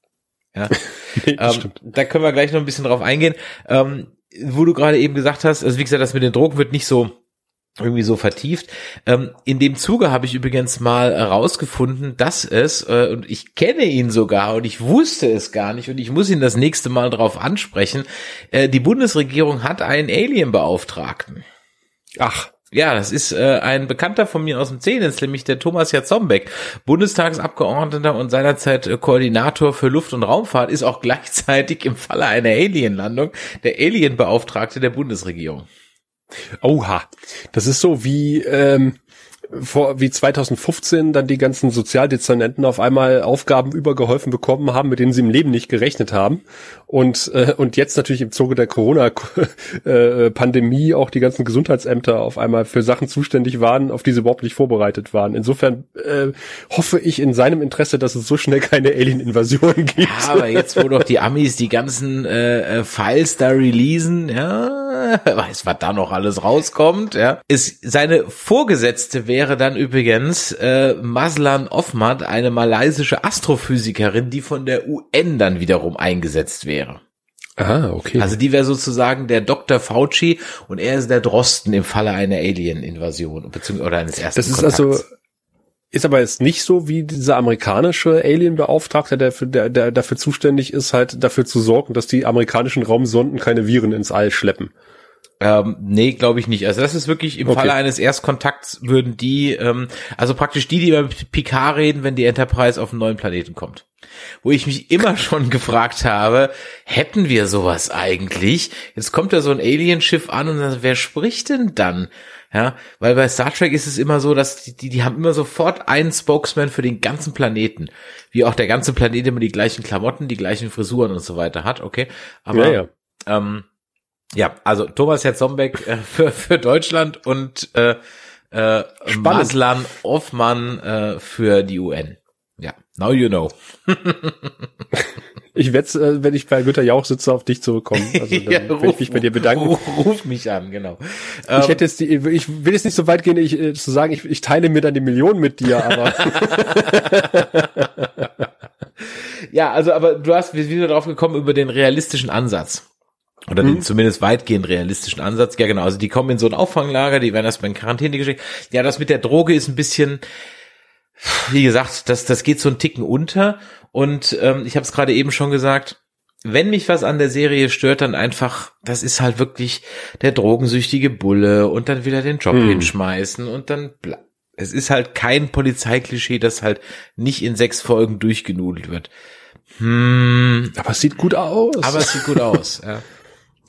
Ja. nee, ähm, da können wir gleich noch ein bisschen drauf eingehen. Ähm, wo du gerade eben gesagt hast, also wie gesagt, das mit den Drogen wird nicht so irgendwie so vertieft. Ähm, in dem Zuge habe ich übrigens mal herausgefunden, dass es, äh, und ich kenne ihn sogar und ich wusste es gar nicht und ich muss ihn das nächste Mal drauf ansprechen, äh, die Bundesregierung hat einen Alienbeauftragten. Ach. Ja, das ist äh, ein Bekannter von mir aus dem Zehnitz, nämlich der Thomas Jatzombeck, Bundestagsabgeordneter und seinerzeit äh, Koordinator für Luft- und Raumfahrt, ist auch gleichzeitig im Falle einer Alienlandung der Alienbeauftragte der Bundesregierung. Oha, das ist so wie ähm, vor wie 2015 dann die ganzen Sozialdezernenten auf einmal Aufgaben übergeholfen bekommen haben, mit denen sie im Leben nicht gerechnet haben. Und, äh, und jetzt natürlich im Zuge der Corona-Pandemie auch die ganzen Gesundheitsämter auf einmal für Sachen zuständig waren, auf die sie überhaupt nicht vorbereitet waren. Insofern äh, hoffe ich in seinem Interesse, dass es so schnell keine Alien-Invasion gibt. Ja, aber jetzt, wo doch die Amis die ganzen äh, äh Files da releasen, ja, weiß, was da noch alles rauskommt, ja, ist seine Vorgesetzte wäre wäre dann übrigens äh, Maslan Ofmat, eine malaysische Astrophysikerin, die von der UN dann wiederum eingesetzt wäre. Ah, okay. Also die wäre sozusagen der Dr. Fauci und er ist der Drosten im Falle einer Alien-Invasion beziehungsweise oder eines ersten Das ist Kontakts. also ist aber jetzt nicht so wie dieser amerikanische Alien-Beauftragte, der, für, der, der dafür zuständig ist, halt dafür zu sorgen, dass die amerikanischen Raumsonden keine Viren ins All schleppen. Ähm, nee, glaube ich nicht. Also das ist wirklich im okay. Falle eines Erstkontakts würden die, ähm, also praktisch die, die über Picard reden, wenn die Enterprise auf einen neuen Planeten kommt. Wo ich mich immer schon gefragt habe, hätten wir sowas eigentlich? Jetzt kommt da so ein Alienschiff an und dann, wer spricht denn dann? Ja, weil bei Star Trek ist es immer so, dass die, die, die haben immer sofort einen Spokesman für den ganzen Planeten. Wie auch der ganze Planet immer die gleichen Klamotten, die gleichen Frisuren und so weiter hat, okay. Aber ja, ja. Ähm, ja, also Thomas Herzombeck äh, für, für Deutschland und äh, äh, Maslan Offmann äh, für die UN. Ja, now you know. ich werde, äh, wenn ich bei Günter Jauch sitze, auf dich zurückkommen. Also dann ja, ruf, ich mich bei dir bedanken. Ruf, ruf mich an, genau. Ich hätte jetzt die, ich will jetzt nicht so weit gehen, ich, äh, zu sagen, ich, ich teile mir dann die Millionen mit dir, aber. ja, also, aber du hast wieder drauf gekommen über den realistischen Ansatz. Oder den mhm. zumindest weitgehend realistischen Ansatz. Ja, genau. Also die kommen in so ein Auffanglager, die werden erstmal in Quarantäne geschickt. Ja, das mit der Droge ist ein bisschen, wie gesagt, das, das geht so ein Ticken unter. Und ähm, ich habe es gerade eben schon gesagt, wenn mich was an der Serie stört, dann einfach, das ist halt wirklich der drogensüchtige Bulle und dann wieder den Job Hm. hinschmeißen und dann, bla- es ist halt kein Polizeiklischee, das halt nicht in sechs Folgen durchgenudelt wird. Hm, Aber es sieht gut aus. aber es sieht gut aus. Ja.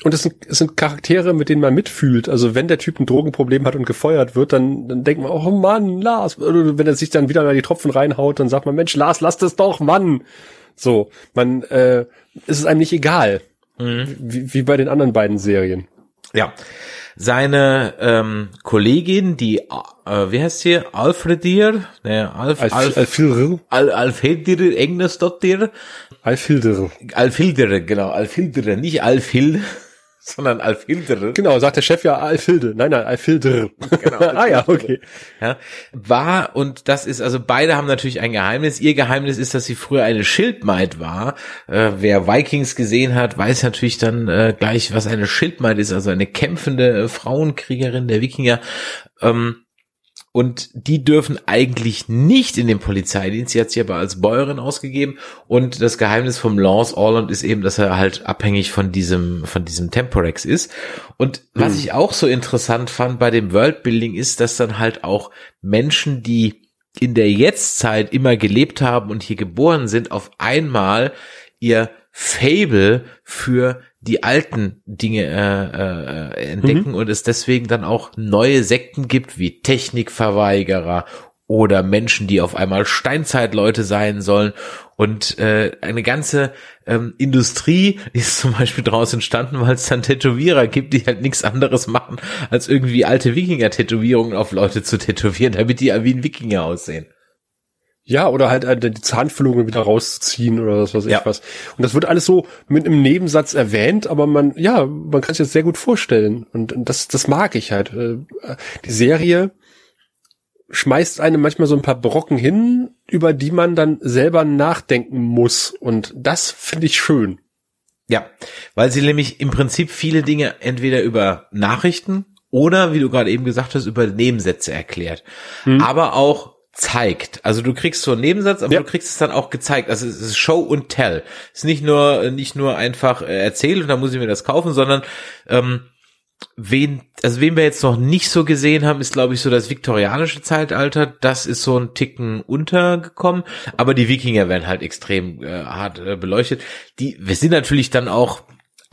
Und es sind, es sind Charaktere, mit denen man mitfühlt. Also wenn der Typ ein Drogenproblem hat und gefeuert wird, dann, dann denkt man, oh Mann, Lars. Oder wenn er sich dann wieder da die Tropfen reinhaut, dann sagt man, Mensch, Lars, lass das doch, Mann. So, man, äh, es ist einem nicht egal. Wie, wie bei den anderen beiden Serien. Ja. Seine ähm, Kollegin, die, äh, wie heißt sie? Alfredir? Ne, Alf, Alf, Alf, Alfilder. Al, Alfredir, Engnes Dottir? Alfilder. Alfildere, genau, Alfildere, nicht Alfil, sondern Alfildere. Genau, sagt der Chef ja Alfilde. Nein, nein, Alfilder. Genau, ah ja, okay. Ja, war, und das ist, also beide haben natürlich ein Geheimnis. Ihr Geheimnis ist, dass sie früher eine Schildmaid war. Äh, wer Vikings gesehen hat, weiß natürlich dann äh, gleich, was eine Schildmaid ist, also eine kämpfende äh, Frauenkriegerin der Wikinger. Ähm, und die dürfen eigentlich nicht in den Polizeidienst. Sie hat sich aber als Bäuerin ausgegeben. Und das Geheimnis vom Lance Orland ist eben, dass er halt abhängig von diesem, von diesem Temporex ist. Und was ich auch so interessant fand bei dem Worldbuilding ist, dass dann halt auch Menschen, die in der Jetztzeit immer gelebt haben und hier geboren sind, auf einmal ihr Fable für die alten Dinge äh, äh, entdecken und es deswegen dann auch neue Sekten gibt, wie Technikverweigerer oder Menschen, die auf einmal Steinzeitleute sein sollen. Und äh, eine ganze ähm, Industrie ist zum Beispiel daraus entstanden, weil es dann Tätowierer gibt, die halt nichts anderes machen, als irgendwie alte Wikinger-Tätowierungen auf Leute zu tätowieren, damit die wie ein Wikinger aussehen. Ja, oder halt äh, die Zahnfüllungen wieder rausziehen oder was weiß ich Ja. was. Und das wird alles so mit einem Nebensatz erwähnt, aber man, ja, man kann sich das sehr gut vorstellen. Und das, das mag ich halt. Äh, Die Serie schmeißt einem manchmal so ein paar Brocken hin, über die man dann selber nachdenken muss. Und das finde ich schön. Ja, weil sie nämlich im Prinzip viele Dinge entweder über Nachrichten oder, wie du gerade eben gesagt hast, über Nebensätze erklärt. Aber auch zeigt. Also du kriegst so einen Nebensatz, aber Ja. du kriegst es dann auch gezeigt. Also es ist Show und Tell. Es ist nicht nur, nicht nur einfach äh, erzählt und dann muss ich mir das kaufen, sondern ähm, wen, also wen wir jetzt noch nicht so gesehen haben, ist glaube ich so das viktorianische Zeitalter. Das ist so ein Ticken untergekommen, aber die Wikinger werden halt extrem äh, hart äh, beleuchtet. Die, wir sind natürlich dann auch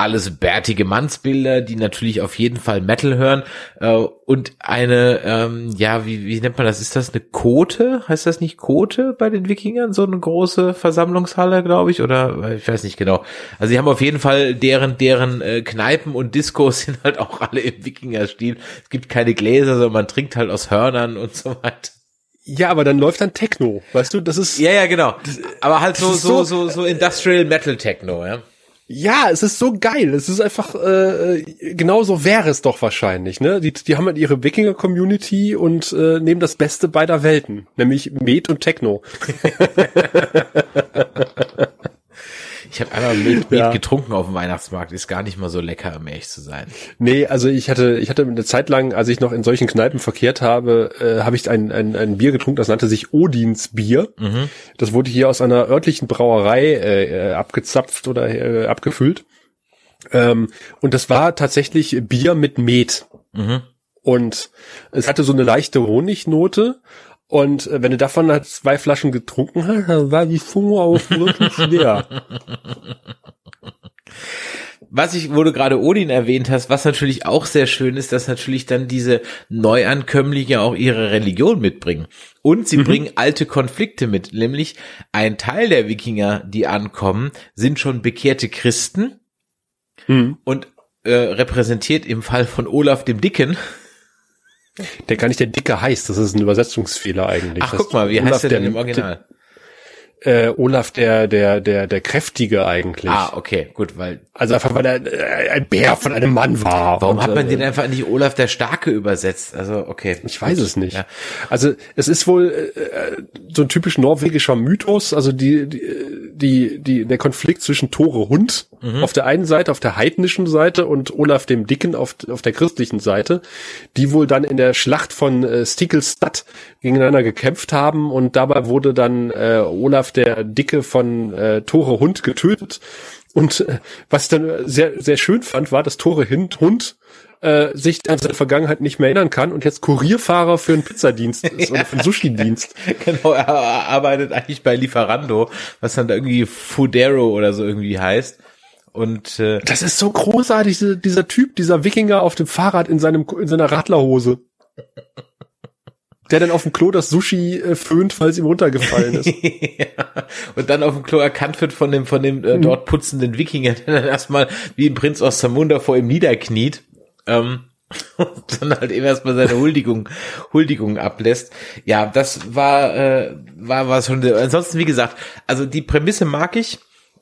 alles bärtige Mannsbilder, die natürlich auf jeden Fall Metal hören äh, und eine, ähm, ja, wie, wie nennt man das? Ist das eine Kote? Heißt das nicht Kote bei den Wikingern? So eine große Versammlungshalle, glaube ich, oder äh, ich weiß nicht genau. Also sie haben auf jeden Fall deren, deren äh, Kneipen und Diskos sind halt auch alle im Wikinger-Stil. Es gibt keine Gläser, sondern man trinkt halt aus Hörnern und so weiter. Ja, aber dann läuft dann Techno. Weißt du, das ist, Ja, ja, genau. Aber halt so, so- so, so Industrial Metal Techno, ja. Ja, es ist so geil. Es ist einfach, äh, genau so wäre es doch wahrscheinlich. Ne? Die, die haben halt ihre Wikinger-Community und äh, nehmen das Beste beider Welten, nämlich Met und Techno. Ich habe einmal Met, Met Ja. getrunken auf dem Weihnachtsmarkt, ist gar nicht mal so lecker, um ehrlich zu sein. Nee, also ich hatte, ich hatte eine Zeit lang, als ich noch in solchen Kneipen verkehrt habe, äh, habe ich ein, ein, ein Bier getrunken, das nannte sich Odins Bier. Das wurde hier aus einer örtlichen Brauerei äh, abgezapft oder äh, abgefüllt. Ähm, und das war tatsächlich Bier mit Met. Mhm. Und es hatte so eine leichte Honignote. Und äh, wenn du davon halt zwei Flaschen getrunken hast, dann war die Zunge auch wirklich schwer. Was ich, wo du gerade Odin erwähnt hast, was natürlich auch sehr schön ist, dass natürlich dann diese Neuankömmlinge auch ihre Religion mitbringen. Und sie bringen alte Konflikte mit, nämlich ein Teil der Wikinger, die ankommen, sind schon bekehrte Christen Hm. und äh, repräsentiert im Fall von Olaf dem Dicken. Der gar nicht der Dicke heißt, das ist ein Übersetzungsfehler eigentlich. Ach, Das- guck mal, wie Olaf heißt der denn im der- Original? Äh, Olaf der, der, der, der Kräftige eigentlich. Ah, okay, gut, weil Also einfach, weil er äh, ein Bär von einem Mann war. warum Und, hat man äh, den einfach nicht Olaf der Starke übersetzt? Also, okay. Ich weiß es nicht. Ja. Also es ist wohl äh, so ein typisch norwegischer Mythos, also die, die, die, die der Konflikt zwischen Tore Hund Mhm. auf der einen Seite, auf der heidnischen Seite und Olaf dem Dicken auf, auf der christlichen Seite, die wohl dann in der Schlacht von äh, Stickelstadt gegeneinander gekämpft haben und dabei wurde dann äh, Olaf der Dicke von äh, Tore Hund getötet Und äh, was ich dann sehr, sehr schön fand, war, dass Tore Hund, Hund äh, sich an seine Vergangenheit nicht mehr erinnern kann und jetzt Kurierfahrer für einen Pizzadienst ist oder für einen Sushi-Dienst. Genau, er arbeitet eigentlich bei Lieferando, was dann da irgendwie Fudero oder so irgendwie heißt. Und äh, das ist so großartig, dieser, dieser Typ, dieser Wikinger auf dem Fahrrad in seinem in seiner Radlerhose. Der dann auf dem Klo das Sushi äh, föhnt, es ihm runtergefallen ist. ja. Und dann auf dem Klo erkannt wird von dem, von dem äh, dort putzenden Wikinger, der dann erstmal wie ein Prinz aus Zamunda vor ihm niederkniet. Ähm, und dann halt eben erstmal seine Huldigung, Huldigung ablässt. Ja, das war, äh, war was schon. Ansonsten, wie gesagt, also die Prämisse mag ich.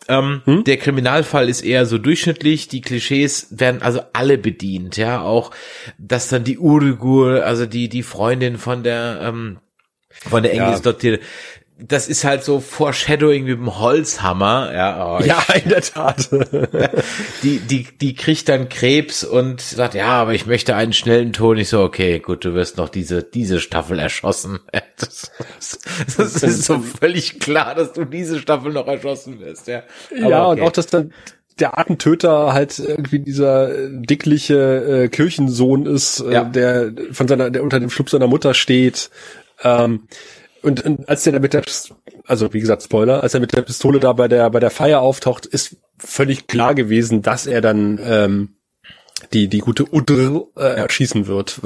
Ähm, hm? Der Kriminalfall ist eher so durchschnittlich. Die Klischees werden also alle bedient, ja. Auch, dass dann die Urugur, also die, die Freundin von der, ähm, von der Engels ja. dort das ist halt so Foreshadowing mit dem Holzhammer, ja. Oh, ja, in der Tat. die, die, die kriegt dann Krebs und sagt, ja, aber ich möchte einen schnellen Ton. Ich so, okay, gut, du wirst noch diese, diese Staffel erschossen. Das, das ist so völlig klar, dass du diese Staffel noch erschossen wirst, ja. Aber ja, okay. und auch, dass dann der Artentöter halt irgendwie dieser dickliche äh, Kirchensohn ist, äh, ja. der von seiner, der unter dem Schluck seiner Mutter steht. Ähm, und, und als der da mit der, also wie gesagt, Spoiler, als er mit der Pistole da bei der, bei der Feier auftaucht, ist völlig klar gewesen, dass er dann ähm, die, die gute Udr äh, erschießen wird.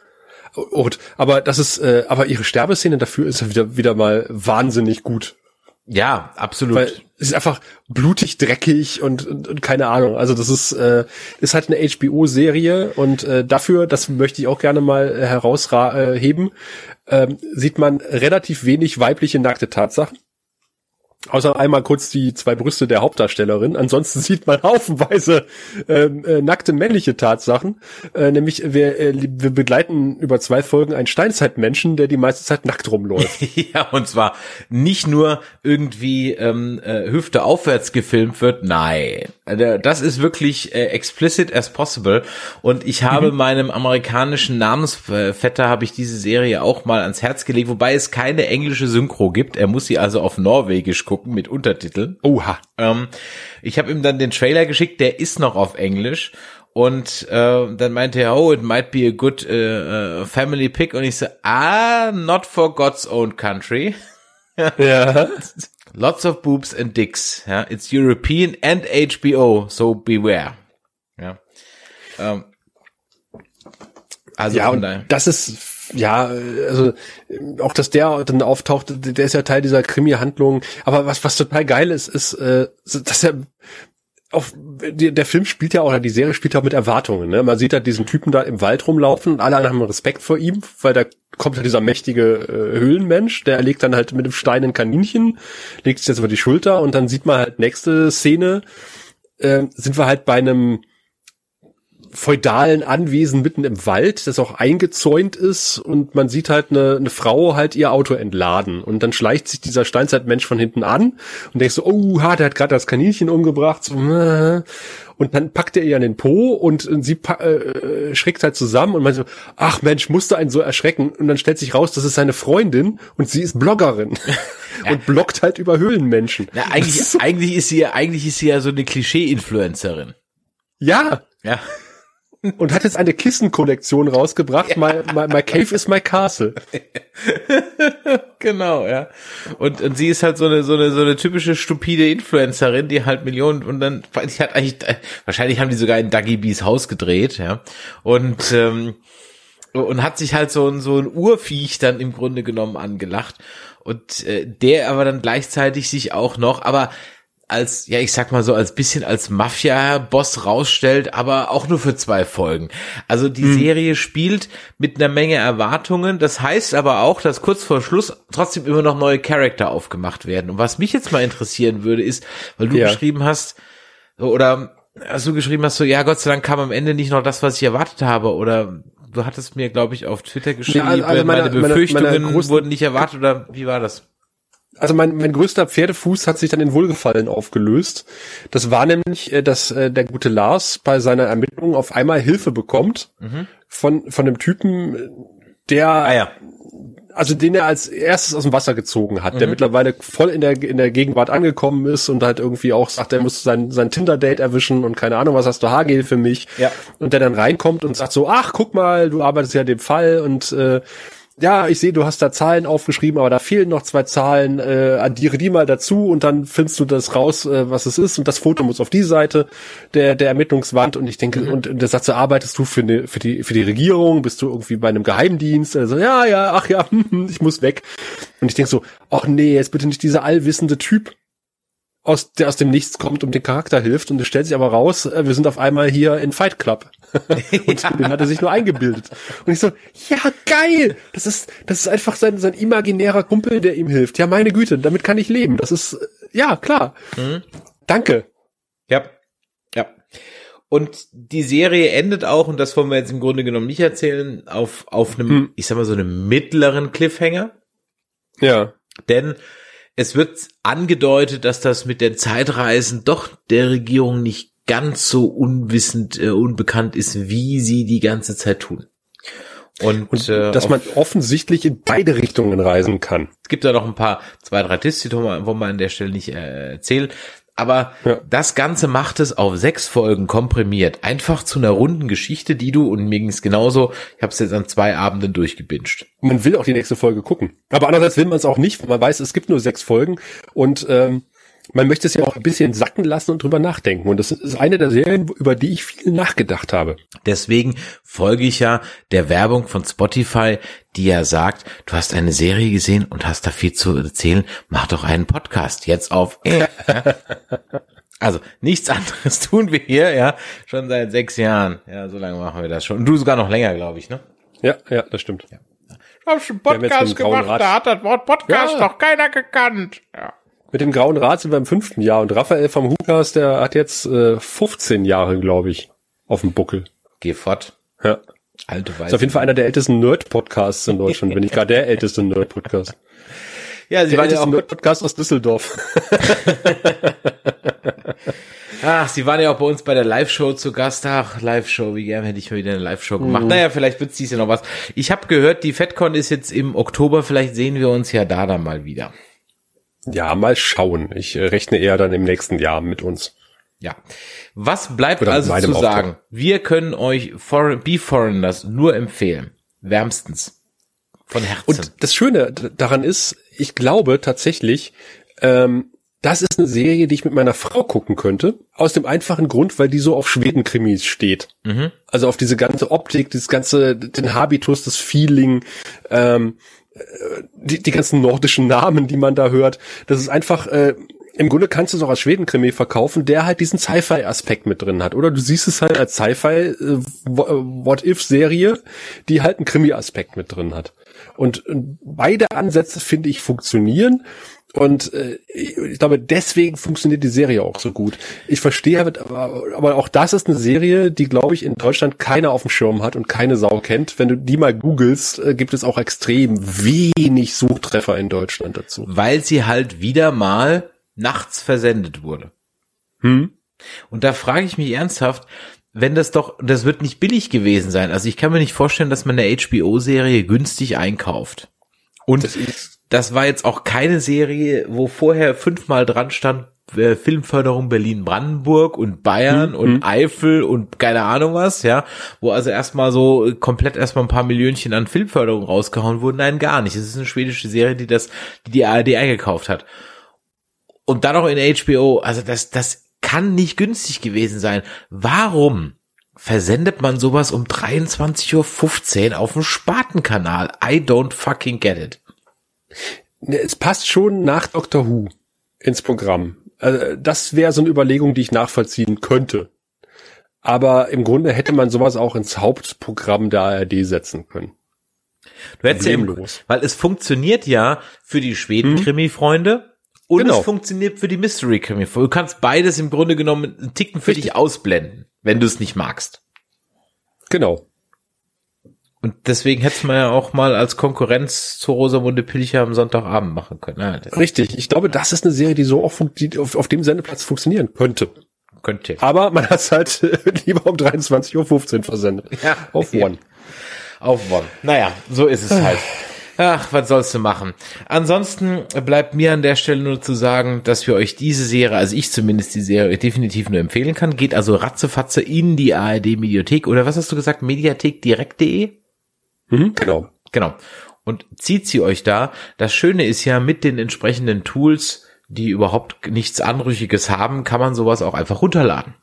Und, aber das ist, äh, aber ihre Sterbeszene dafür ist wieder, wieder mal wahnsinnig gut. Ja, absolut. Weil es ist einfach blutig, dreckig und, und, und keine Ahnung. Also das ist äh, ist halt eine HBO-Serie und äh, dafür, das möchte ich auch gerne mal äh, herausheben, äh, sieht man relativ wenig weibliche nackte Tatsachen. Außer einmal kurz die zwei Brüste der Hauptdarstellerin. Ansonsten sieht man haufenweise ähm, äh, nackte männliche Tatsachen. Äh, nämlich wir, äh, wir begleiten über zwei Folgen einen Steinzeitmenschen, der die meiste Zeit nackt rumläuft. ja, und zwar nicht nur irgendwie ähm, äh, Hüfte aufwärts gefilmt wird. Nein, also das ist wirklich äh, explicit as possible. Und ich habe mhm. meinem amerikanischen Namensvetter habe ich diese Serie auch mal ans Herz gelegt, wobei es keine englische Synchro gibt. Er muss sie also auf Norwegisch gucken mit Untertiteln. Oha. Ähm, ich habe ihm dann den Trailer geschickt, der ist noch auf Englisch. Und äh, dann meinte er, oh, it might be a good uh, uh, family pick. Und ich so, ah, not for God's own country. ja. Lots of boobs and dicks. Ja, it's European and HBO, so beware. Ja. Ähm, also ja, und das ist ja, also auch dass der dann auftaucht, der ist ja Teil dieser Krimi-Handlung. Aber was was total geil ist, ist, äh, dass er auf der Film spielt ja auch, oder die Serie spielt ja auch mit Erwartungen. Ne? Man sieht halt diesen Typen da im Wald rumlaufen und alle haben Respekt vor ihm, weil da kommt ja dieser mächtige äh, Höhlenmensch, der legt dann halt mit dem Stein ein Kaninchen, legt sich jetzt über die Schulter und dann sieht man halt nächste Szene, äh, sind wir halt bei einem feudalen Anwesen mitten im Wald, das auch eingezäunt ist und man sieht halt eine, eine Frau halt ihr Auto entladen und dann schleicht sich dieser Steinzeitmensch von hinten an und denkst so, oh, ha, der hat gerade das Kaninchen umgebracht so, äh. und dann packt er ihr an den Po und, und sie äh, schreckt halt zusammen und man so, ach Mensch, musste einen so erschrecken und dann stellt sich raus, das ist seine Freundin und sie ist Bloggerin ja. und bloggt halt über Höhlenmenschen. Ja, eigentlich, ist so eigentlich ist sie ja, eigentlich ist sie ja so eine Klischee-Influencerin. Ja. Ja und hat jetzt eine Kissenkollektion rausgebracht. Ja. My, my, my Cave is my Castle. genau, ja. Und, und sie ist halt so eine, so eine, so eine typische stupide Influencerin, die halt Millionen und dann, die hat eigentlich, wahrscheinlich haben die sogar in Duggy Bees Haus gedreht, ja. Und, ähm, und hat sich halt so ein, so ein Urviech dann im Grunde genommen angelacht. Und äh, der aber dann gleichzeitig sich auch noch, aber als, ja, ich sag mal so, als bisschen als Mafia-Boss rausstellt, aber auch nur für zwei Folgen. Also die hm. Serie spielt mit einer Menge Erwartungen. Das heißt aber auch, dass kurz vor Schluss trotzdem immer noch neue Charakter aufgemacht werden. Und was mich jetzt mal interessieren würde, ist, weil du ja. geschrieben hast, oder hast du geschrieben hast, so, ja, Gott sei Dank kam am Ende nicht noch das, was ich erwartet habe, oder du hattest mir, glaube ich, auf Twitter geschrieben, ja, also meine, meine, Befürchtungen meine, meine wurden nicht erwartet, oder wie war das? Also mein, mein größter Pferdefuß hat sich dann in Wohlgefallen aufgelöst. Das war nämlich, äh, dass äh, der gute Lars bei seiner Ermittlung auf einmal Hilfe bekommt mhm. von von dem Typen, der ah, ja. also den er als erstes aus dem Wasser gezogen hat, mhm. der mittlerweile voll in der, in der Gegenwart angekommen ist und halt irgendwie auch sagt, er muss sein, sein Tinder-Date erwischen und keine Ahnung, was hast du Haargel für mich? Ja. Und der dann reinkommt und sagt so, ach, guck mal, du arbeitest ja dem Fall und äh, ja, ich sehe, du hast da Zahlen aufgeschrieben, aber da fehlen noch zwei Zahlen, äh, addiere die mal dazu und dann findest du das raus, äh, was es ist. Und das Foto muss auf die Seite der, der Ermittlungswand. Und ich denke, mhm. und, und der sagt so, arbeitest du für, ne, für, die, für die Regierung, bist du irgendwie bei einem Geheimdienst, also ja, ja, ach ja, ich muss weg. Und ich denke so, ach nee, jetzt bitte nicht dieser allwissende Typ, aus, der aus dem Nichts kommt und dem Charakter hilft und es stellt sich aber raus, äh, wir sind auf einmal hier in Fight Club. und ja. den hat er sich nur eingebildet. Und ich so, ja, geil! Das ist, das ist einfach sein, sein imaginärer Kumpel, der ihm hilft. Ja, meine Güte, damit kann ich leben. Das ist, ja, klar. Mhm. Danke. Ja. Ja. Und die Serie endet auch, und das wollen wir jetzt im Grunde genommen nicht erzählen, auf, auf einem, hm. ich sag mal so einem mittleren Cliffhanger. Ja. Denn es wird angedeutet, dass das mit den Zeitreisen doch der Regierung nicht ganz so unwissend, äh, unbekannt ist, wie sie die ganze Zeit tun. Und, und äh, dass man offensichtlich in beide Richtungen reisen kann. Es gibt da noch ein paar, zwei, drei Tipps, die wollen wir an der Stelle nicht äh, erzählen. Aber ja. das Ganze macht es auf sechs Folgen komprimiert. Einfach zu einer runden Geschichte, die du, und mir ging es genauso, ich habe es jetzt an zwei Abenden durchgebinged. Man will auch die nächste Folge gucken. Aber andererseits will man es auch nicht, weil man weiß, es gibt nur sechs Folgen und ähm, man möchte es ja auch ein bisschen sacken lassen und drüber nachdenken. Und das ist eine der Serien, über die ich viel nachgedacht habe. Deswegen folge ich ja der Werbung von Spotify, die ja sagt, du hast eine Serie gesehen und hast da viel zu erzählen, mach doch einen Podcast jetzt auf. Also nichts anderes tun wir hier, ja, schon seit sechs Jahren. Ja, so lange machen wir das schon. Und du sogar noch länger, glaube ich, ne? Ja, ja, das stimmt. Ja. Ich habe schon Podcast gemacht, da hat das Wort Podcast ja. doch keiner gekannt. Ja. Mit dem grauen Rad sind wir im fünften Jahr und Raphael vom Hukas, der hat jetzt äh, 15 Jahre, glaube ich, auf dem Buckel. Geh fort. Ja. Alte Weise. Ist auf jeden Fall einer der ältesten Nerd-Podcasts in Deutschland, wenn nicht gar der älteste Nerd-Podcast. Ja, sie der waren ja auch Nerd-Podcast aus Düsseldorf. Ach, sie waren ja auch bei uns bei der Live-Show zu Gast. Ach, Live-Show, wie gerne hätte ich mal wieder eine Live-Show gemacht. Mhm. Naja, vielleicht wird dies ja noch was. Ich habe gehört, die FedCon ist jetzt im Oktober, vielleicht sehen wir uns ja da dann mal wieder. Ja, mal schauen. Ich äh, rechne eher dann im nächsten Jahr mit uns. Ja. Was bleibt Oder also zu sagen? Wir können euch For Be Foreigners nur empfehlen. Wärmstens. Von Herzen. Und das Schöne daran ist, ich glaube tatsächlich, ähm, das ist eine Serie, die ich mit meiner Frau gucken könnte. Aus dem einfachen Grund, weil die so auf Schweden-Krimis steht. Mhm. Also auf diese ganze Optik, das ganze, den Habitus, das Feeling. Ähm, die, die ganzen nordischen Namen, die man da hört. Das ist einfach, äh, im Grunde kannst du es auch als Schwedenkrimi verkaufen, der halt diesen Sci-Fi-Aspekt mit drin hat. Oder du siehst es halt als Sci-Fi äh, äh die halt einen Krimi-Aspekt mit drin hat. Und beide Ansätze, finde ich, funktionieren. Und äh, ich glaube, deswegen funktioniert die Serie auch so gut. Ich verstehe, aber, aber auch das ist eine Serie, die, glaube ich, in Deutschland keiner auf dem Schirm hat und keine Sau kennt. Wenn du die mal googelst, äh, gibt es auch extrem wenig Suchtreffer in Deutschland dazu. Weil sie halt wieder mal nachts versendet wurde. Hm? Und da frage ich mich ernsthaft, wenn das doch, das wird nicht billig gewesen sein. Also ich kann mir nicht vorstellen, dass man eine HBO-Serie günstig einkauft. Und das ist das war jetzt auch keine Serie, wo vorher fünfmal dran stand, äh, Filmförderung Berlin-Brandenburg und Bayern mhm. und hm. Eifel und keine Ahnung was, ja, wo also erstmal so komplett erstmal ein paar Millionchen an Filmförderung rausgehauen wurden. Nein, gar nicht. Es ist eine schwedische Serie, die das, die die ARD eingekauft hat. Und dann noch in HBO, also das, das kann nicht günstig gewesen sein. Warum versendet man sowas um 23.15 Uhr auf dem Spatenkanal? I don't fucking get it. Ne, es passt schon nach Doctor Who ins Programm. Also das wäre so eine Überlegung, die ich nachvollziehen könnte. Aber im Grunde hätte man sowas auch ins Hauptprogramm der ARD setzen können. Du hättest ja im, weil es funktioniert ja für die Schweden-Krimi-Freunde und genau. es funktioniert für die Mystery-Krimi-Freunde. Du kannst beides im Grunde genommen einen Ticken für Richtig. dich ausblenden, wenn du es nicht magst. Genau. Und deswegen hätte man ja auch mal als Konkurrenz zu Rosamunde Pilcher am Sonntagabend machen können. Ja, Richtig. Ich glaube, das ist eine Serie, die so auf, die auf, auf dem Sendeplatz funktionieren könnte. Könnte. Aber man hat es halt lieber um 23.15 Uhr versendet. Ja. Auf One. Ja. Auf One. Naja, so ist es halt. Ach, was sollst du machen? Ansonsten bleibt mir an der Stelle nur zu sagen, dass wir euch diese Serie, also ich zumindest die Serie definitiv nur empfehlen kann. Geht also ratzefatze in die ARD Mediathek oder was hast du gesagt? Mediathekdirekt.de? Mhm, genau. Genau. Und zieht sie euch da. Das Schöne ist ja mit den entsprechenden Tools, die überhaupt nichts Anrüchiges haben, kann man sowas auch einfach runterladen.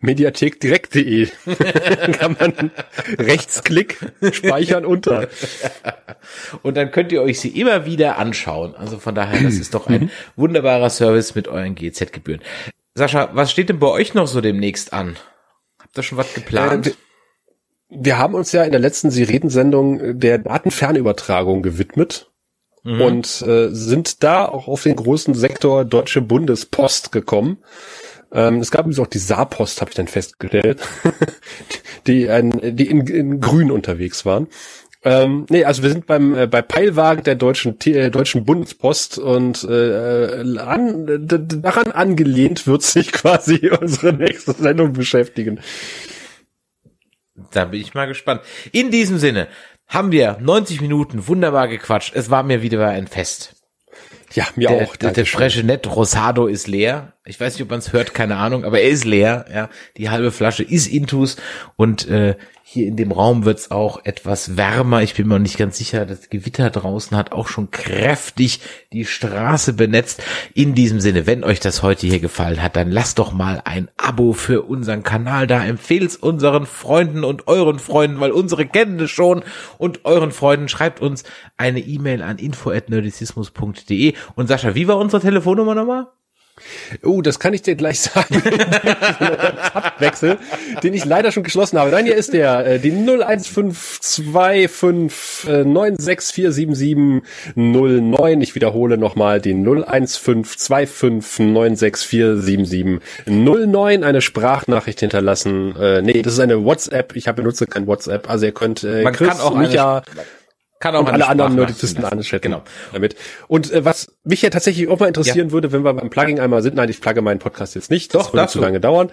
Mediathekdirekt.de kann man Rechtsklick speichern unter. Und dann könnt ihr euch sie immer wieder anschauen. Also von daher, das ist doch ein wunderbarer Service mit euren GZ-Gebühren. Sascha, was steht denn bei euch noch so demnächst an? Habt ihr schon was geplant? Äh, wir haben uns ja in der letzten Siredensendung der Datenfernübertragung gewidmet mhm. und äh, sind da auch auf den großen Sektor Deutsche Bundespost gekommen. Ähm, es gab übrigens auch die Saarpost, habe ich dann festgestellt, die, ein, die in, in Grün unterwegs waren. Ähm, nee, also wir sind beim äh, bei Peilwagen der deutschen äh, deutschen Bundespost und äh, an, daran angelehnt wird sich quasi unsere nächste Sendung beschäftigen. Da bin ich mal gespannt. In diesem Sinne haben wir 90 Minuten wunderbar gequatscht. Es war mir wieder ein Fest. Ja, mir der, auch. Der, der Fregenet Rosado ist leer. Ich weiß nicht, ob man es hört, keine Ahnung, aber er ist leer. Ja, die halbe Flasche ist Intus und äh, hier in dem Raum wird's auch etwas wärmer. Ich bin mir noch nicht ganz sicher. Das Gewitter draußen hat auch schon kräftig die Straße benetzt. In diesem Sinne, wenn euch das heute hier gefallen hat, dann lasst doch mal ein Abo für unseren Kanal da. Empfehlt unseren Freunden und euren Freunden, weil unsere kennen es schon. Und euren Freunden schreibt uns eine E-Mail an info@nerdizismus.de. Und Sascha, wie war unsere Telefonnummer nochmal? Oh, das kann ich dir gleich sagen. Tabwechsel, den ich leider schon geschlossen habe. Nein, hier ist der, äh, die 0152596477909. Ich wiederhole nochmal die 0152596477909. Eine Sprachnachricht hinterlassen. Äh, nee, das ist eine WhatsApp. Ich habe benutze kein WhatsApp. Also ihr könnt äh, Man Chris, kann auch Micha, kann auch und alle anderen Nerdisten anchatten. Genau. Damit. Und äh, was mich ja tatsächlich auch mal interessieren ja. würde, wenn wir beim Plugging einmal sind, nein, ich plugge meinen Podcast jetzt nicht, das Doch, würde zu lange dauern.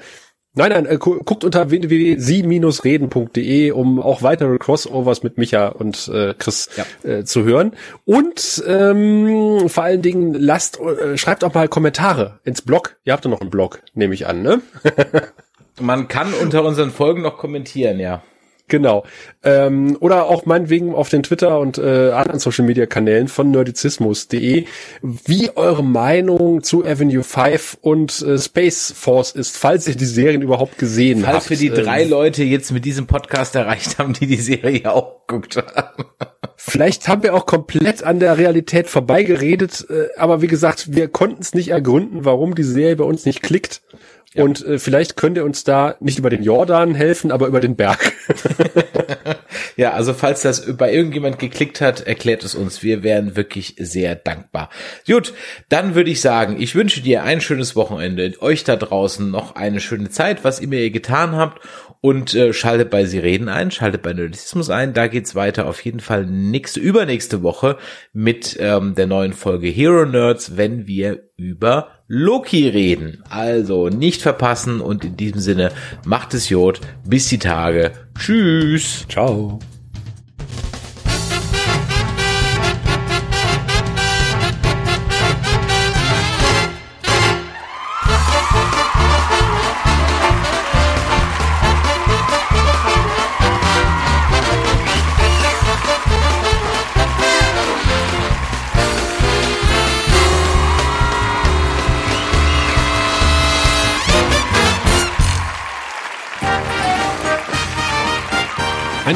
Nein, nein, äh, guckt unter www.sie-reden.de, um auch weitere Crossovers mit Micha und äh, Chris ja. äh, zu hören. Und ähm, vor allen Dingen lasst, äh, schreibt auch mal Kommentare ins Blog. Ihr habt doch noch einen Blog, nehme ich an, ne? Man kann unter unseren Folgen noch kommentieren, ja. Genau. Ähm, oder auch meinetwegen auf den Twitter und äh, anderen Social Media Kanälen von nerdizismus.de, wie eure Meinung zu Avenue 5 und äh, Space Force ist, falls ihr die Serien überhaupt gesehen falls habt. Falls wir die drei ähm, Leute jetzt mit diesem Podcast erreicht haben, die die Serie auch geguckt haben. Vielleicht haben wir auch komplett an der Realität vorbeigeredet, äh, aber wie gesagt, wir konnten es nicht ergründen, warum die Serie bei uns nicht klickt. Ja. Und äh, vielleicht könnt ihr uns da nicht über den Jordan helfen, aber über den Berg. ja, also falls das bei irgendjemand geklickt hat, erklärt es uns. Wir wären wirklich sehr dankbar. Gut, dann würde ich sagen, ich wünsche dir ein schönes Wochenende, euch da draußen noch eine schöne Zeit, was immer ihr getan habt und äh, schaltet bei Sie reden ein, schaltet bei Nerdismus ein. Da geht's weiter auf jeden Fall nächste, übernächste Woche mit ähm, der neuen Folge Hero Nerds, wenn wir über Loki reden. Also nicht verpassen und in diesem Sinne macht es Jod. Bis die Tage. Tschüss. Ciao.